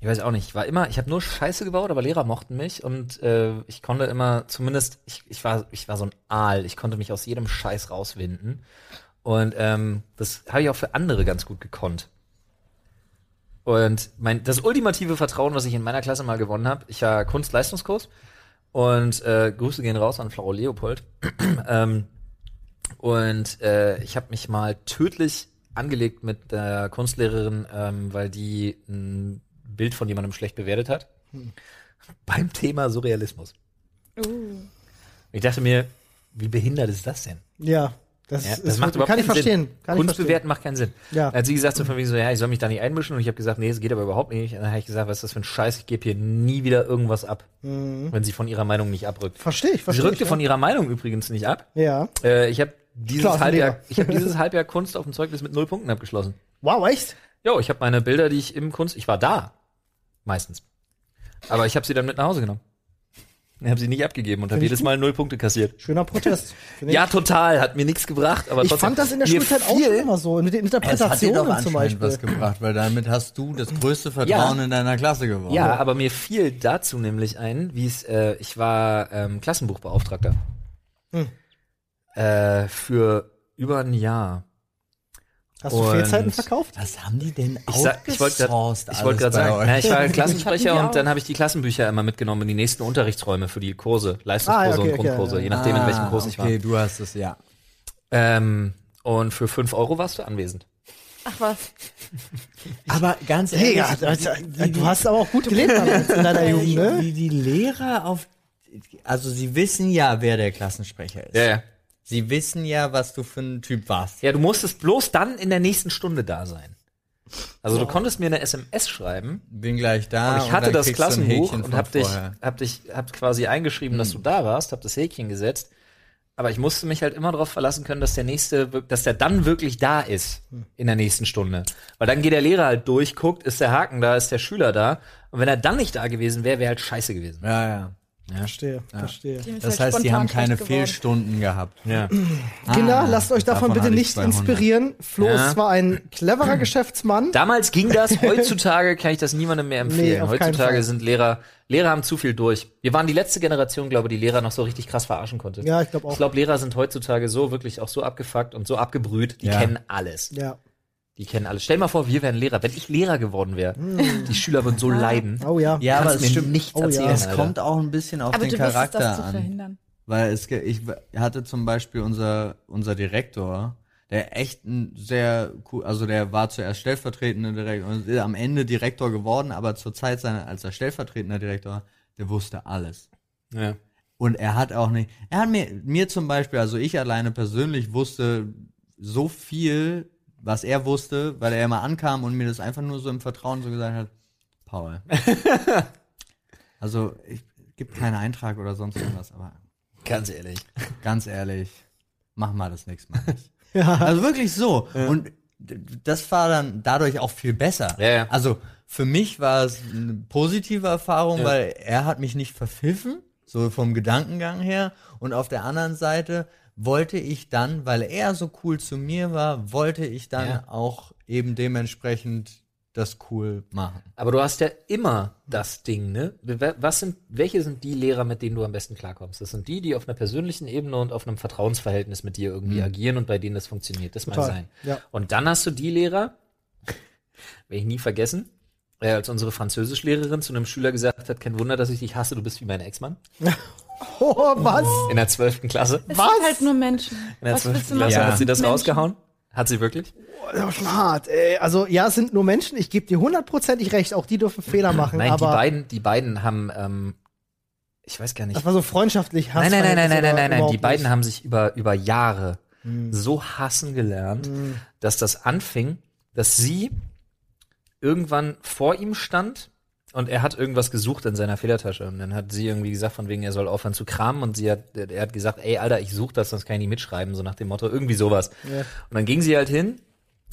ich weiß auch nicht, ich war immer, ich habe nur Scheiße gebaut, aber Lehrer mochten mich und äh, ich konnte immer, zumindest, ich, ich war, ich war so ein Aal. Ich konnte mich aus jedem Scheiß rauswinden. Und ähm, das habe ich auch für andere ganz gut gekonnt. Und mein, das ultimative Vertrauen, was ich in meiner Klasse mal gewonnen habe, ich war Kunstleistungskurs und äh, Grüße gehen raus an Frau Leopold. (clears throat) ähm, und äh, ich habe mich mal tödlich angelegt mit der Kunstlehrerin, ähm, weil die ein Bild von jemandem schlecht bewertet hat. Beim Thema Surrealismus. Uh. Ich dachte mir, wie behindert ist das denn? Ja, das, Ja, ist, macht überhaupt kann ich keinen verstehen. Sinn. Kann ich Kunst verstehen. bewerten macht keinen Sinn. Ja. Da hat sie gesagt so von wegen so, ja, ich soll mich da nicht einmischen und ich habe gesagt, nee, es geht aber überhaupt nicht. Und dann habe ich gesagt, was ist das für ein Scheiß, ich gebe hier nie wieder irgendwas ab, wenn sie von ihrer Meinung nicht abrückt. Verstehe ich, Sie verstehe rückte ich. von ihrer Meinung übrigens nicht ab. ja. ja. Äh, ich habe dieses Klar, Halbjahr, ich habe dieses Halbjahr Kunst auf dem Zeugnis mit null Punkten abgeschlossen. Wow, echt? Jo, ich habe meine Bilder, die ich im Kunst, ich war da, meistens. Aber ich habe sie dann mit nach Hause genommen. Ich habe sie nicht abgegeben und habe jedes. Mal null Punkte kassiert. Schöner Protest. (laughs) Ja, total, hat mir nichts gebracht, aber ich trotzdem. fand das in der Schulzeit auch schon immer so, mit den Es hat dir Interpretationen zum Beispiel. was gebracht, weil damit hast du das größte Vertrauen Ja. in deiner Klasse gewonnen. Ja, aber mir fiel dazu nämlich ein, wie es, äh, ich war ähm, Klassenbuchbeauftragter. Hm. Äh, für über ein Jahr. Hast du Fehlzeiten verkauft? Was haben die denn Ich, sag, ich wollte gerade outgesourced ich wollte alles gerade bei sagen, na, ich war (laughs) Klassensprecher und dann habe ich die Klassenbücher immer mitgenommen in die nächsten Unterrichtsräume für die Kurse, Leistungskurse Ah, okay, und okay, Grundkurse, ja. je nachdem, in welchem Kurs ich war. Ah, Okay, du hast es, ja. Ähm, und für fünf Euro warst du anwesend. Ach was. (laughs) Aber ganz ehrlich, Digga, das- du hast aber auch gut gelebt (laughs) in deiner Jugend, ne? wie die Lehrer auf, also sie wissen ja, wer der Klassensprecher ist. Ja, ja. Sie wissen ja, was du für ein Typ warst. Ja, du musstest bloß dann in der nächsten Stunde da sein. Also du konntest mir eine SMS schreiben Bin gleich da. und ich hatte dann das Klassenbuch und hab dich, hab dich, hab quasi eingeschrieben, dass du da warst, hab das Häkchen gesetzt. Aber ich musste mich halt immer darauf verlassen können, dass der nächste, dass der dann wirklich da ist in der nächsten Stunde. Weil dann geht der Lehrer halt durch, guckt, ist der Haken da, ist der Schüler da. Und wenn er dann nicht da gewesen wäre, wäre halt scheiße gewesen. Ja, ja. Verstehe, verstehe. Dem ist Das halt heißt, die haben keine. Fehlstunden gehabt. Ja. Kinder, Ah, lasst euch davon, davon bitte nicht 200. inspirieren. Flo Ja. ist zwar ein cleverer (clears throat) Geschäftsmann, Damals ging das, (laughs) heutzutage kann ich das niemandem mehr Nee, empfehlen. keinen heutzutage sind Lehrer, Lehrer haben zu viel durch. Wir waren die letzte Generation, glaube ich, die Lehrer noch so richtig krass verarschen konnte. Ja, ich glaube auch. Ich glaube, Lehrer sind heutzutage so wirklich auch so abgefuckt und so abgebrüht, die Ja. kennen alles. ja. Die kennen alles. Stell mal vor, wir wären Lehrer. Wenn ich Lehrer geworden wäre, die Schüler würden so leiden. Oh ja. Ja, aber es mir stimmt. nichts Oh ja. erzählen. Es Alter. kommt auch ein bisschen auf Aber den Charakter das zu an. verhindern. Weil es, ich hatte zum Beispiel unser, unser Direktor, der echt ein sehr cool, also der war zuerst stellvertretender Direktor und ist am Ende Direktor geworden, aber zur Zeit seiner, als er stellvertretender Direktor, der wusste alles. Ja. Und er hat auch nicht, er hat mir, mir zum Beispiel, also ich alleine persönlich wusste so viel, was er wusste, weil er immer ankam und mir das einfach nur so im Vertrauen so gesagt hat, Paul. (laughs) also, ich gibt keinen Eintrag oder sonst irgendwas, aber Ganz ehrlich. ganz ehrlich, mach mal das nächste Mal nicht. (laughs) Also wirklich so. Und d- das war dann dadurch auch viel besser. Ja, ja. Also für mich war es eine positive Erfahrung, Ja. weil er hat mich nicht verpfiffen, so vom Gedankengang her. Und auf der anderen Seite wollte ich dann, weil er so cool zu mir war, wollte ich dann Ja. auch eben dementsprechend das cool machen. Aber du hast ja immer das Ding, ne? Was sind, welche sind die Lehrer, mit denen du am besten klarkommst? Das sind die, die auf einer persönlichen Ebene und auf einem Vertrauensverhältnis mit dir irgendwie agieren und bei denen das funktioniert. Das mag sein. Ja. Und dann hast du die Lehrer, (laughs) werde ich nie vergessen, äh, als unsere Französischlehrerin zu einem Schüler gesagt hat, kein Wunder, dass ich dich hasse, du bist wie mein Ex-Mann. (laughs) Oh, was? In der zwölften Klasse. Es Was? sind halt nur Menschen. In der Was zwölften Klasse machen? hat sie das Menschen. rausgehauen. Hat sie wirklich? Das war schon hart. Ey, also ja, es sind nur Menschen. Ich gebe dir hundertprozentig recht. Auch die dürfen Fehler machen. Nein, die aber beiden, die beiden haben, ähm, ich weiß gar nicht. das war so freundschaftlich. Nein, nein, nein, nein, nein, nein, oder nein, nein. Die überhaupt beiden nicht? haben sich über, über Jahre Hm. so hassen gelernt, dass das anfing, dass sie irgendwann vor ihm stand und er hat irgendwas gesucht in seiner Federtasche und dann hat sie irgendwie gesagt, von wegen, er soll aufhören zu kramen und sie hat, er hat gesagt, ey, Alter, ich such das, sonst kann ich nicht mitschreiben, so nach dem Motto, irgendwie sowas. Ja. Und dann ging sie halt hin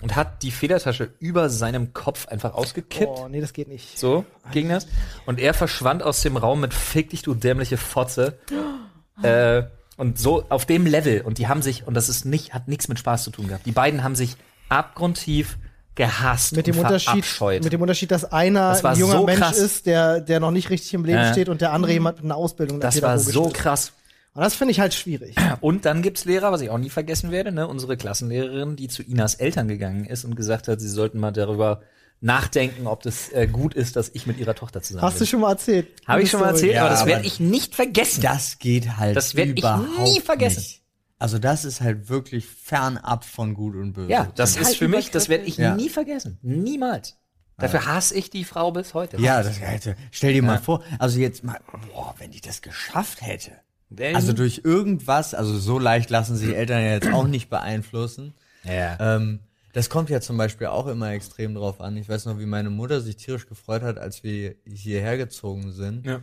und hat die Federtasche über seinem Kopf einfach ausgekippt. Oh, nee, das geht nicht. So ging das. Und er verschwand aus dem Raum mit Fick dich, du dämliche Fotze. (gasps) äh, und so auf dem Level. Und die haben sich, und das ist nicht, hat nichts mit Spaß zu tun gehabt. Die beiden haben sich abgrundtief gehasst Mit dem, und Unterschied, verabscheut. mit dem Unterschied, dass einer Das ein junger so Mensch krass. ist, der, der noch nicht richtig im Leben Ja. steht und der andere jemand mit einer Ausbildung das war so ist. krass. Und das finde ich halt schwierig. (clears throat) Und dann gibt's Lehrer, was ich auch nie vergessen werde, ne, unsere Klassenlehrerin, die zu Inas Eltern gegangen ist und gesagt hat, sie sollten mal darüber nachdenken, ob das äh, gut ist, dass ich mit ihrer Tochter zusammen Hast du bin. schon mal erzählt? Habe ich schon mal erzählt, aber Ja, das aber werde ich nicht vergessen. Das geht halt Das werd ich überhaupt nie vergessen. Nicht. Also das ist halt wirklich fernab von Gut und Böse. Ja, das ist für mich, das werde ich Ja. nie vergessen. Niemals. Dafür hasse ich die Frau bis heute. Ja, das hätte. Stell dir mal vor, also jetzt mal, boah, wenn ich das geschafft hätte. Denn- Also durch irgendwas, also so leicht lassen sich Eltern ja jetzt auch nicht beeinflussen. Ja. Ähm, das kommt ja zum Beispiel auch immer extrem drauf an. Ich weiß noch, wie meine Mutter sich tierisch gefreut hat, als wir hierher gezogen sind. Ja.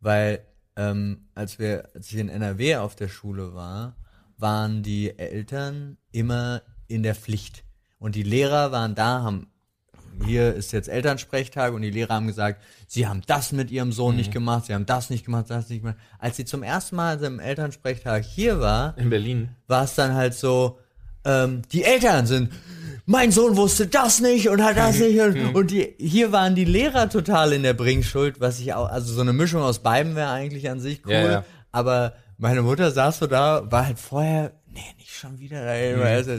Weil ähm, als wir, als ich in NRW auf der Schule war, waren die Eltern immer in der Pflicht. Und die Lehrer waren da, haben hier ist jetzt Elternsprechtag und die Lehrer haben gesagt, sie haben das mit ihrem Sohn nicht gemacht, sie haben das nicht gemacht, das nicht gemacht. Als sie zum ersten Mal also im Elternsprechtag hier war, In Berlin. war es dann halt so, ähm, die Eltern sind, mein Sohn wusste das nicht und hat das nicht und, (laughs) und die, hier waren die Lehrer total in der Bringschuld, was ich auch, also so eine Mischung aus beiden wäre eigentlich an sich cool, Ja, ja. aber meine Mutter saß so da, war halt vorher, nee, nicht schon wieder, ey, Mhm. also,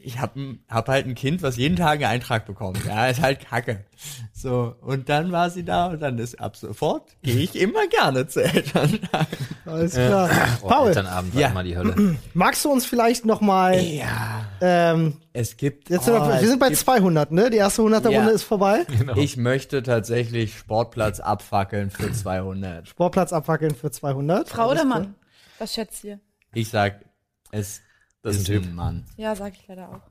ich hab, hab halt ein Kind, was jeden Tag einen Eintrag bekommt. Ja, ist halt kacke. So, und dann war sie da und dann ist ab sofort, gehe ich immer gerne zu Elterntag. (laughs) Alles klar. Oh, Paul, Elternabend war Ja. immer die Hölle. (clears throat) magst du uns vielleicht noch mal, Ja, ähm, es gibt. jetzt sind wir, oh, wir es sind bei gibt 200, ne? Die erste 100er Ja. Runde ist vorbei. Ich möchte tatsächlich Sportplatz abfackeln für 200. Sportplatz abwackeln für 200. Frau Alles oder. Mann? Was schätzt ihr? Ich sag, es Das ist ein ein Typ. Mann. Ja, sag ich leider auch.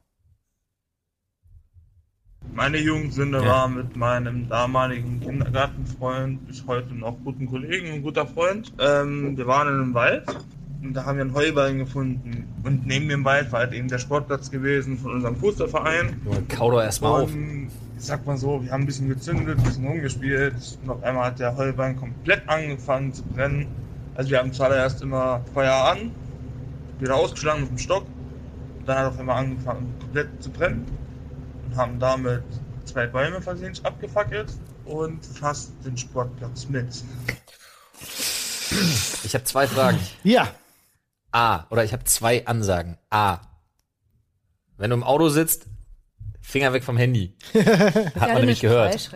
Meine Jugendsünde Ja. war mit meinem damaligen Kindergartenfreund, bis heute noch guten Kollegen und guter Freund. Ähm, wir waren in einem Wald und da haben wir einen Heuballen gefunden. Und neben dem Wald war halt eben der Sportplatz gewesen von unserem Fußballverein. Kau doch erstmal auf. Ich sag mal so, wir haben ein bisschen gezündet, ein bisschen rumgespielt und auf einmal hat der Heuballen komplett angefangen zu brennen. Also wir haben zuallererst immer Feuer an, wieder ausgeschlagen mit dem Stock. Dann hat auf einmal angefangen komplett zu brennen und haben damit zwei Bäume versehentlich abgefackelt und fast den Sportplatz mit. Ich habe zwei Fragen. Ja. A. Oder ich habe zwei Ansagen. A. Wenn du im Auto sitzt, Finger weg vom Handy. (laughs) Hat man nämlich gehört.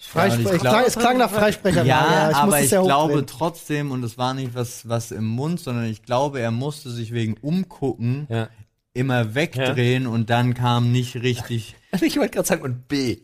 Freispre- Freispre- Freisprech ich glaub- klang, es klang nach Freisprecher. Ja, ich aber ich ja glaube trotzdem, und es war nicht was, was im Mund, sondern ich glaube, er musste sich wegen Umgucken Ja. immer wegdrehen und dann kam nicht richtig. (laughs) Ich wollte gerade sagen, und B.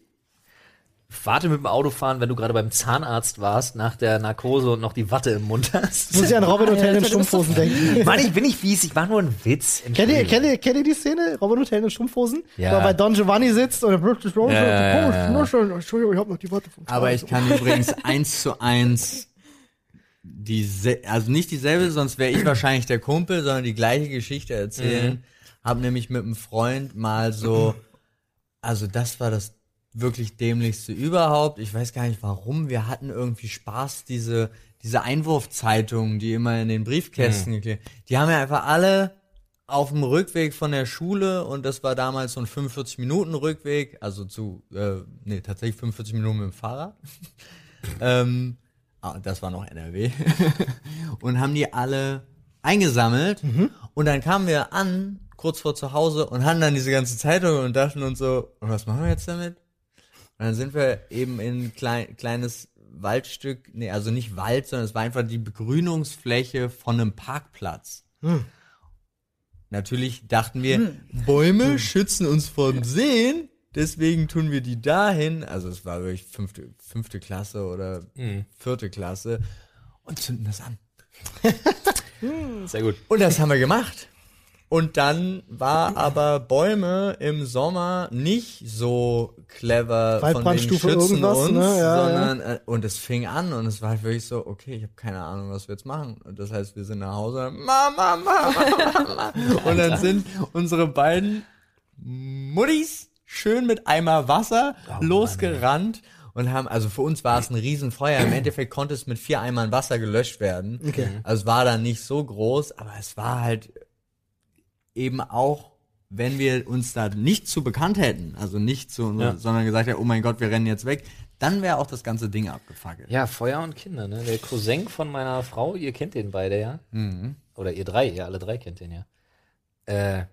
Warte mit dem Autofahren, wenn du gerade beim Zahnarzt warst, nach der Narkose und noch die Watte im Mund hast. Muss ich an Robin Hotel in du bist Strumpfhosen denken. Mann, ich bin nicht fies, ich war nur ein Witz. Kennt ihr, kennt, ihr, kennt ihr die Szene? Robin Hotel in Strumpfhosen? Ja. Wo er bei Don Giovanni sitzt und er los. Ja, ja, ja. Entschuldigung, ich hab noch die Worte vom Aber ich kann übrigens eins zu eins die, also nicht dieselbe, sonst wäre ich wahrscheinlich der Kumpel, sondern die gleiche Geschichte erzählen. Hab nämlich mit einem Freund mal so, also das war das wirklich dämlichste überhaupt. Ich weiß gar nicht warum. Wir hatten irgendwie Spaß, diese, diese Einwurfzeitungen, die immer in den Briefkästen geklebt. Die haben ja einfach alle auf dem Rückweg von der Schule und das war damals so ein 45 Minuten Rückweg, also zu, äh, nee, tatsächlich 45 Minuten mit dem Fahrrad. (laughs) ähm, ah, das war noch NRW. (laughs) und haben die alle eingesammelt und dann kamen wir an, kurz vor zu Hause und hatten dann diese ganze Zeitung und dachten uns so, und was machen wir jetzt damit? Und dann sind wir eben in ein klein, kleines Waldstück, nee, also nicht Wald, sondern es war einfach die Begrünungsfläche von einem Parkplatz. Natürlich dachten wir, Bäume schützen uns vom Sehen, deswegen tun wir die dahin. Also es war wirklich fünfte, fünfte Klasse oder vierte Klasse und zünden das an. Sehr gut. Und das haben wir gemacht. Und dann war aber Bäume im Sommer nicht so clever von den schützen uns, ne? Ja, ja. sondern äh, und es fing an und es war halt wirklich so, okay, ich habe keine Ahnung, was wir jetzt machen. Und das heißt, wir sind nach Hause, Mama, Mama, Mama. (laughs) und dann sind unsere beiden Muttis schön mit Eimer Wasser losgerannt und haben, also für uns war es ein Riesenfeuer. Im Endeffekt konnte es mit vier Eimern Wasser gelöscht werden. Okay. Also es war dann nicht so groß, aber es war halt eben auch, wenn wir uns da nicht zu bekannt hätten, also nicht zu, Ja. sondern gesagt hätten, oh mein Gott, wir rennen jetzt weg, dann wäre auch das ganze Ding abgefackelt. Ja, Feuer und Kinder, ne? Der Cousin von meiner Frau, ihr kennt den beide, ja? Oder ihr drei, ihr alle drei kennt den ja. Äh,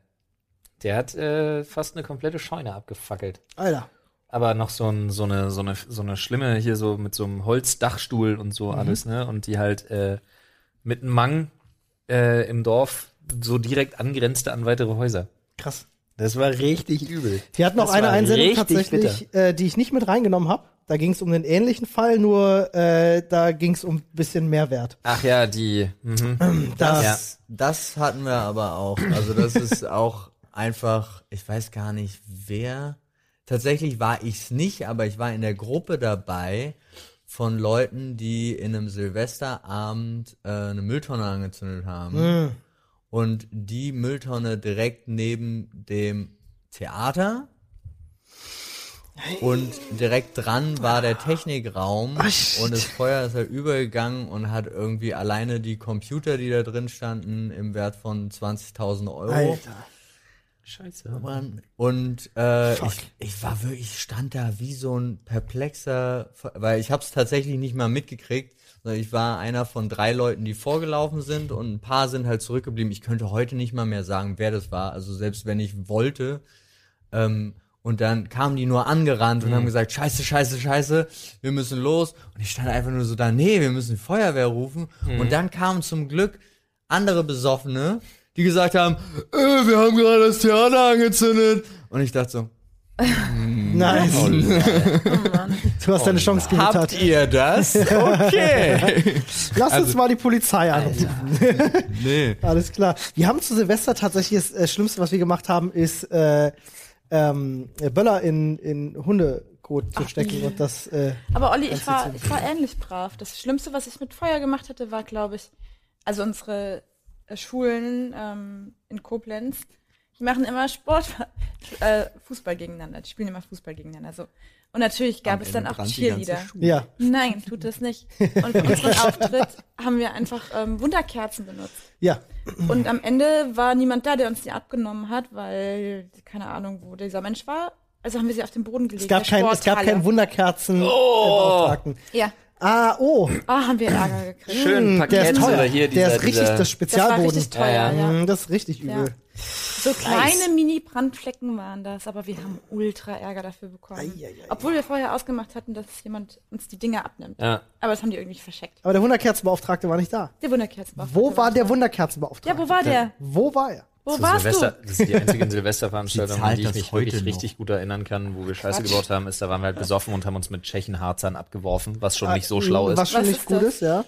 der hat äh, fast eine komplette Scheune abgefackelt. Alter. Aber noch so, ein, so, eine, so, eine, so eine schlimme hier so mit so einem Holzdachstuhl und so alles, ne? Und die halt äh, mit einem Mang äh, im Dorf so direkt angrenzte an weitere Häuser. Krass. Das war richtig übel. Wir hatten noch Das eine Einsendung tatsächlich, äh, die ich nicht mit reingenommen habe. Da ging es um einen ähnlichen Fall, nur äh, da ging es um ein bisschen Mehrwert. Ach ja, die. Mhm. Da, (clears throat) Das, das hatten wir aber auch. Also das ist (laughs) auch einfach, ich weiß gar nicht wer. Tatsächlich war ich's nicht, aber ich war in der Gruppe dabei von Leuten, die in einem Silvesterabend äh, eine Mülltonne angezündet haben. Und die Mülltonne direkt neben dem Theater. Und direkt dran war der Technikraum und das Feuer ist halt übergegangen und hat irgendwie alleine die Computer, die da drin standen, im Wert von 20.000 Euro. Alter. Scheiße. Mann. Und äh, ich, ich war wirklich, ich stand da wie so ein perplexer, weil ich habe es tatsächlich nicht mal mitgekriegt. Sondern Ich war einer von drei Leuten, die vorgelaufen sind und ein paar sind halt zurückgeblieben. Ich könnte heute nicht mal mehr sagen, wer das war. Also selbst wenn ich wollte. Ähm, und dann kamen die nur angerannt und haben gesagt, scheiße, scheiße, scheiße, wir müssen los. Und ich stand einfach nur so da, nee, wir müssen die Feuerwehr rufen. Und dann kamen zum Glück andere Besoffene, die gesagt haben, äh, wir haben gerade das Theater angezündet. Und ich dachte so, (laughs) Nice. Du hast deine Chance gewittert. habt ihr das? Okay. (laughs) Lass Also- uns mal die Polizei anrufen. nee. (laughs) Alles klar. Wir haben zu Silvester tatsächlich das äh, Schlimmste, was wir gemacht haben, ist äh, ähm, Böller in, in Hundekot zu stecken und das äh, Aber Olli, ich war, ich war ähnlich brav. Das Schlimmste, was ich mit Feuer gemacht hatte, war, glaube ich, also unsere äh, Schulen ähm, in Koblenz, die machen immer Sport, äh, Fußball gegeneinander. Die spielen immer Fußball gegeneinander. So. Und natürlich gab Am es dann Ende auch die ganze Cheerleader. Ja. Nein, tut es nicht. Und für unseren (laughs) Auftritt haben wir einfach ähm, Wunderkerzen benutzt. Ja. Und am Ende war niemand da, der uns die abgenommen hat, weil keine Ahnung, wo dieser Mensch war. Also haben wir sie auf den Boden gelegt. Es gab, kein, es gab keinen Wunderkerzen Beauftragten. Ja. Ah, oh. Ah, haben wir Ärger gekriegt. Schön Hm, der ist teuer. oder hier der dieser, ist richtig dieser, das Das war Spezialboden. richtig teuer, Ja, ja. Hm, Das ist richtig übel. So kleine Mini-Brandflecken waren das, aber wir haben ultra Ärger dafür bekommen. Eieiei. Obwohl wir vorher ausgemacht hatten, dass jemand uns die Dinge abnimmt. Ja. Aber das haben die irgendwie verscheckt. Aber der Wunderkerzenbeauftragte war nicht da. Der Wunderkerzenbauer. Wo war der Wunderkerzenbeauftragte? Ja, wo war der? Wo war er? Wo Zu warst Silvester, du? Das ist die einzige Silvesterveranstaltung, Die an die ich mich heute wirklich noch. richtig gut erinnern kann, wo wir Scheiße Quatsch. gebaut haben, ist, da waren wir halt besoffen und haben uns mit Tschechenharzern abgeworfen, was schon nicht so schlau ist. Was schon Was nicht ist gut das? ist, ja.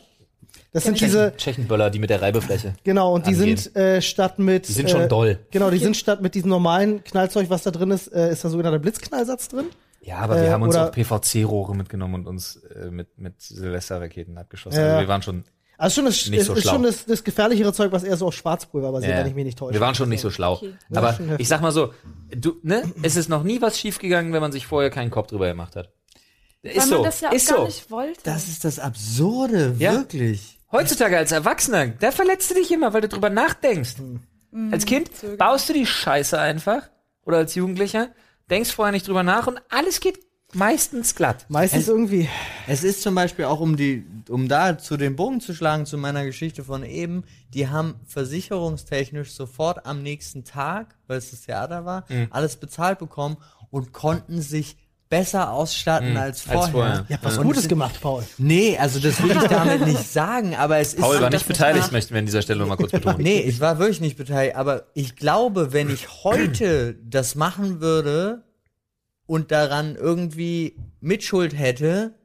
Das sind Tschechen, diese, Tschechenböller, die mit der Reibefläche. genau, und die angehen. sind äh, statt mit. Die sind schon äh, doll. Genau, die sind statt mit diesem normalen Knallzeug, was da drin ist, äh, ist da sogenannter Blitzknallsatz drin. Ja, aber wir Äh, haben uns auch PVC-Rohre mitgenommen und uns äh, mit, mit Silvesterraketen abgeschossen. Ja. Also wir waren schon, Also schon das, Nicht ist, so ist schon das, das gefährlichere Zeug, was eher so auf Schwarzpulver basiert, ja, wenn ich mich nicht täusche. wir waren schon nicht so schlau. Okay. Aber ich sag mal so, du, ne, es ist noch nie was schiefgegangen, wenn man sich vorher keinen Kopf drüber gemacht hat. Weil Ist man so, das ja auch ist gar so. nicht wollte. Das ist das Absurde, Ja. wirklich. Heutzutage als Erwachsener, da verletzt du dich immer, weil du drüber nachdenkst. Hm. Als Kind baust du die Scheiße einfach oder als Jugendlicher, denkst vorher nicht drüber nach und alles geht meistens glatt. Meistens irgendwie. Es ist zum Beispiel auch, um die, um da zu den Bogen zu schlagen zu meiner Geschichte von eben, die haben versicherungstechnisch sofort am nächsten Tag, weil es das Theater war, Mhm. alles bezahlt bekommen und konnten sich besser ausstatten als Mhm. als vorher. vorher. Ihr habt was Und Gutes gemacht, Paul. Nee, also das will ich (laughs) damit nicht sagen, aber es ist Paul war nicht beteiligt, möchten wir an dieser Stelle noch mal kurz betonen. (laughs) Nee, ich war wirklich nicht beteiligt, aber ich glaube, wenn ich heute das machen würde und daran irgendwie Mitschuld hätte,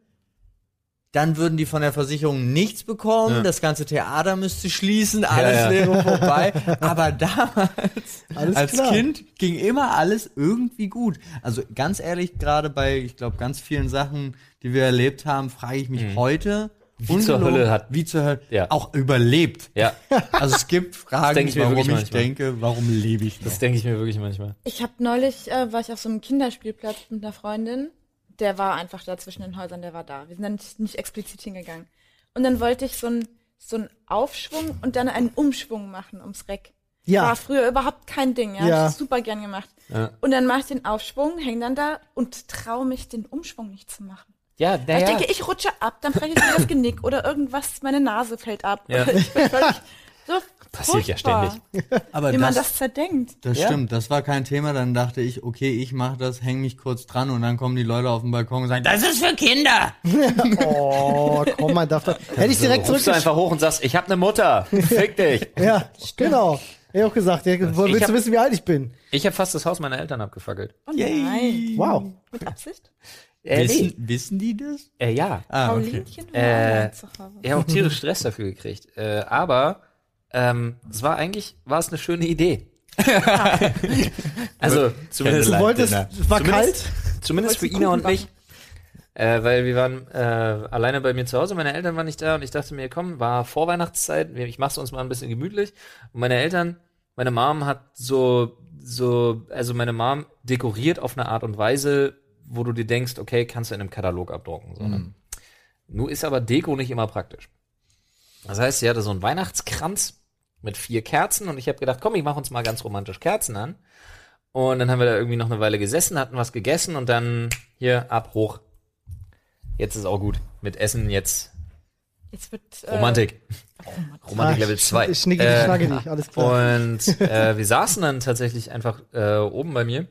dann würden die von der Versicherung nichts bekommen, Ja. das ganze Theater müsste schließen, alles ja. wäre (laughs) vorbei. Aber damals, Alles als klar. Kind, ging immer alles irgendwie gut. Also ganz ehrlich, gerade bei, ich glaube, ganz vielen Sachen, die wir erlebt haben, frage ich mich heute, Mhm. Wie zur Hölle hat- wie zur Hölle, Ja. auch überlebt. Ja, (laughs) Also es gibt Fragen, ich warum ich manchmal. denke, warum lebe ich das noch? denke ich mir wirklich manchmal. Ich habe neulich, äh, war ich auf so einem Kinderspielplatz mit einer Freundin. Der war einfach da zwischen den Häusern, der war da. Wir sind dann nicht, nicht explizit hingegangen. Und dann wollte ich so einen so einen Aufschwung und dann einen Umschwung machen ums Reck. Ja. War früher überhaupt kein Ding, ja. Ja. Hab ich super gern gemacht. Ja. Und dann mache ich den Aufschwung, häng dann da und traue mich, den Umschwung nicht zu machen. Ja, Weil ich denke, ich rutsche ab, dann breche ich mir das Genick oder irgendwas, meine Nase fällt ab. Ja. (laughs) Ich bin völlig so Passiert ja furchtbar, Aber Wie man das, das zerdenkt. das Ja. stimmt, das war kein Thema. Dann dachte ich, okay, ich mache das, häng mich kurz dran und dann kommen die Leute auf den Balkon und sagen, das ist für Kinder. (laughs) Oh, komm, man darf da. Hätte ich direkt Rufst du einfach hoch und sagst, ich habe eine Mutter, fick dich. (laughs) Ja, genau. Er hat auch gesagt, ja, willst Ich du hab- wissen, wie alt ich bin? Ich habe fast das Haus meiner Eltern abgefackelt. Oh nein. Wow. Mit Absicht? Äh, Wissen, wissen die das? Äh, ja. Ah, okay. Äh, habe auch tierisch Stress dafür gekriegt. Äh, aber ähm, es war eigentlich, war es eine schöne Idee. (laughs) also zumindest, Du wolltest, es war Zumindest- kalt. zumindest für Ina und mich. Äh, weil wir waren äh, alleine bei mir zu Hause, meine Eltern waren nicht da und ich dachte mir, komm, war Vorweihnachtszeit, ich mach's uns mal ein bisschen gemütlich. Und meine Eltern, meine Mom hat so, so, also meine Mom dekoriert auf eine Art und Weise, wo du dir denkst, okay, kannst du in einem Katalog abdrucken. So, ne? Nur ist aber Deko nicht immer praktisch. Das heißt, sie hatte so einen Weihnachtskranz mit vier Kerzen und ich habe gedacht, komm, ich mache uns mal ganz romantisch Kerzen an. Und dann haben wir da irgendwie noch eine Weile gesessen, hatten was gegessen und dann hier ab hoch. Jetzt ist auch gut. Mit Essen jetzt Jetzt wird. Äh, Romantik. Romantik Level 2. Schnickeli, schnackeli, alles klar. Und äh, wir saßen dann tatsächlich einfach äh, oben bei mir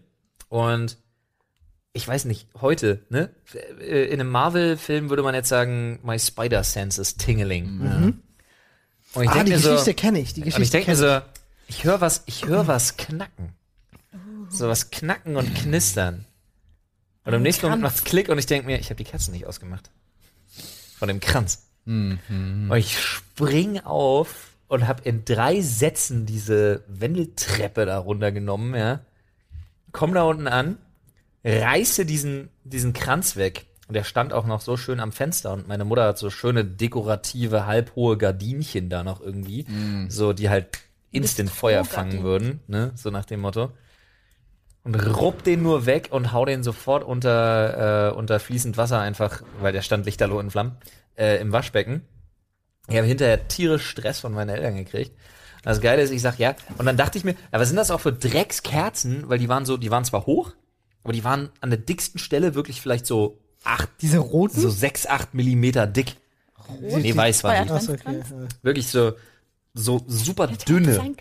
und ich weiß nicht, heute, ne? Äh, In einem Marvel-Film würde man jetzt sagen, my spider sense is tingling. Und ich ah, die mir so, Geschichte kenne ich. Die und ich Geschichte denke mir so, ich höre was, ich höre was knacken. So was knacken und knistern. Und im nächsten Moment macht's Klick und ich denke mir, ich habe die Kerzen nicht ausgemacht. Von dem Kranz. Und ich spring auf und habe in drei Sätzen diese Wendeltreppe da runtergenommen, ja. Komm da unten an, reiße diesen, diesen Kranz weg. Und der stand auch noch so schön am Fenster und meine Mutter hat so schöne dekorative, halbhohe Gardinchen da noch irgendwie. So, die halt instant Feuer fangen würden, ne? So nach dem Motto. Und rupp den nur weg und hau den sofort unter, äh, unter fließend Wasser einfach, weil der stand lichterloh in Flammen, äh, im Waschbecken. Ich habe hinterher tierisch Stress von meinen Eltern gekriegt. Das Geile ist, ich sag ja, und dann dachte ich mir, ja, was sind das auch für Dreckskerzen? Weil die waren so, die waren zwar hoch, aber die waren an der dicksten Stelle wirklich vielleicht so acht, Diese roten? so sechs, acht Millimeter dick. Nee, weiß war okay. Wirklich so, so super dünne.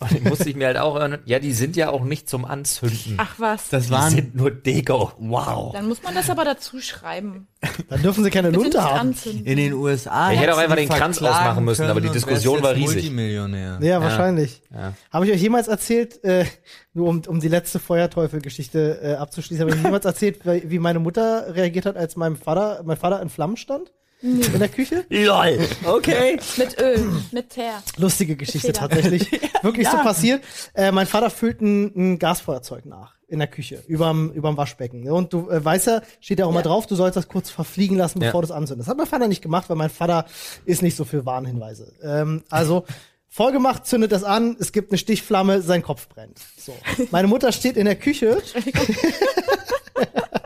Und die musste ich mir halt auch hören, ja, die sind ja auch nicht zum Anzünden. Ach was. Das die waren sind nur Deko. Wow. Dann muss man das aber dazu schreiben. Dann dürfen sie keine Lunte haben. anzünden. in den USA. Ich hätte auch einfach den Kranz ausmachen müssen, aber die Diskussion war riesig. Multimillionär. Ja, wahrscheinlich. Ja. Habe ich euch jemals erzählt, äh, nur um, um die letzte Feuerteufel-Geschichte äh, abzuschließen, habe ich jemals erzählt, wie wie meine Mutter reagiert hat, als mein Vater, mein Vater in Flammen stand? In der Küche? LOL. Okay. Mit Öl, mit Teer. Lustige Geschichte Fehler. tatsächlich. (laughs) Wirklich so passiert. Äh, mein Vater füllt ein, ein Gasfeuerzeug nach in der Küche, überm, überm Waschbecken. Und du äh, weißt ja, steht ja auch Ja. drauf, du sollst das kurz verfliegen lassen, bevor Ja. du es anzündest. Das hat mein Vater nicht gemacht, weil mein Vater ist nicht so für Warnhinweise. Ähm, also vollgemacht, zündet das an, es gibt eine Stichflamme, sein Kopf brennt. So. Meine Mutter steht in der Küche. (laughs) (laughs)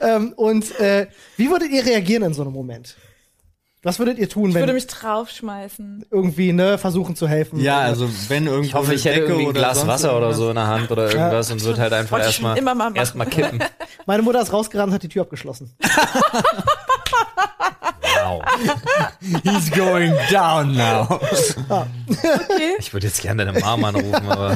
ähm, und äh, wie würdet ihr reagieren in so einem Moment? Was würdet ihr tun, Ich wenn würde mich draufschmeißen. irgendwie ne versuchen zu helfen? Ja, also wenn irgendwo Ich hoffe, ich hätte Decke irgendwie ein Glas Wasser oder so in der Hand oder irgendwas und wird halt einfach ich erstmal erstmal kippen. Meine Mutter ist rausgerannt, hat die Tür abgeschlossen. (laughs) Wow. He's going down now. Okay. Ich würde jetzt gerne deine Mama anrufen, aber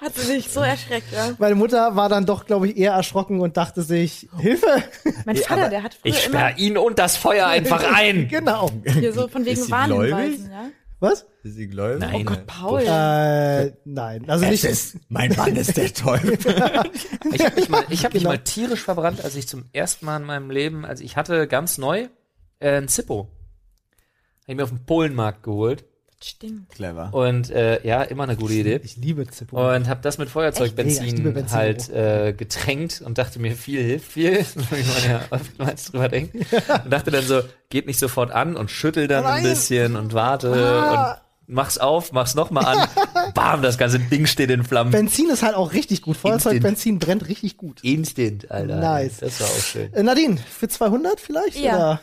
Hat sie sich so erschreckt, ja. Meine Mutter war dann doch, glaube ich, eher erschrocken und dachte sich, Hilfe! Mein Vater, der hat früher ich immer sperre ihn und das Feuer einfach (laughs) ein. genau. hier so von wegen Ist sie Warnhinweisen, ja. Was? Ist sie gläubig? Nein. Oh Gott, Paul. Äh, nein. Also nicht. mein Mann ist der Teufel. (laughs) Ich habe mich, mal, ich hab mich Genau. mal tierisch verbrannt, als ich zum ersten Mal in meinem Leben, also ich hatte ganz neu äh, ein Zippo. Hab ich mir auf dem Polenmarkt geholt. Das stinkt. Clever. Und äh, ja, immer eine gute Idee. Ich liebe Zippo. Und habe das mit Feuerzeugbenzin Benzin. halt äh, getränkt und dachte mir, viel hilft viel, (laughs) wie man ja (laughs) oftmals drüber denkt. Und dachte dann so, geht nicht sofort an und schüttel dann ein Nein. bisschen und warte Ah. und mach's auf, mach's nochmal an. (laughs) Bam, das ganze Ding steht in Flammen. Benzin ist halt auch richtig gut. Feuerzeugbenzin brennt richtig gut. Instant, Alter. Nice. Das war auch schön. Äh, Nadine, für 200 vielleicht? Ja. Oder?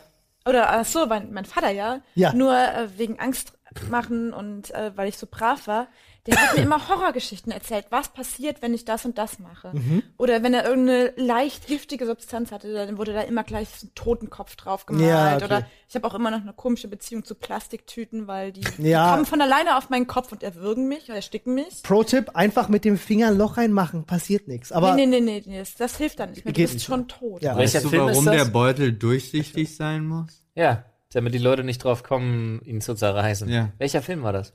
Oder ach so, mein, mein Vater ja. Ja. Nur äh, wegen Angst machen und äh, weil ich so brav war. Der hat mir immer Horrorgeschichten erzählt. Was passiert, wenn ich das und das mache? Mhm. Oder wenn er irgendeine leicht giftige Substanz hatte, dann wurde da immer gleich so ein Totenkopf drauf gemalt. Ja, okay. Oder ich habe auch immer noch eine komische Beziehung zu Plastiktüten, weil die, Ja. die kommen von alleine auf meinen Kopf und erwürgen mich oder ersticken mich. Pro-Tipp, einfach mit dem Finger ein Loch reinmachen, passiert nichts. Aber nee, nee, nee, nee, das, das hilft dann nicht mehr. Du bist nicht, schon tot. Ja. Welcher Weißt du, Film ist warum das? der Beutel durchsichtig sein muss? Ja, damit die Leute nicht drauf kommen, ihn zu zerreißen. Ja. Welcher Film war das?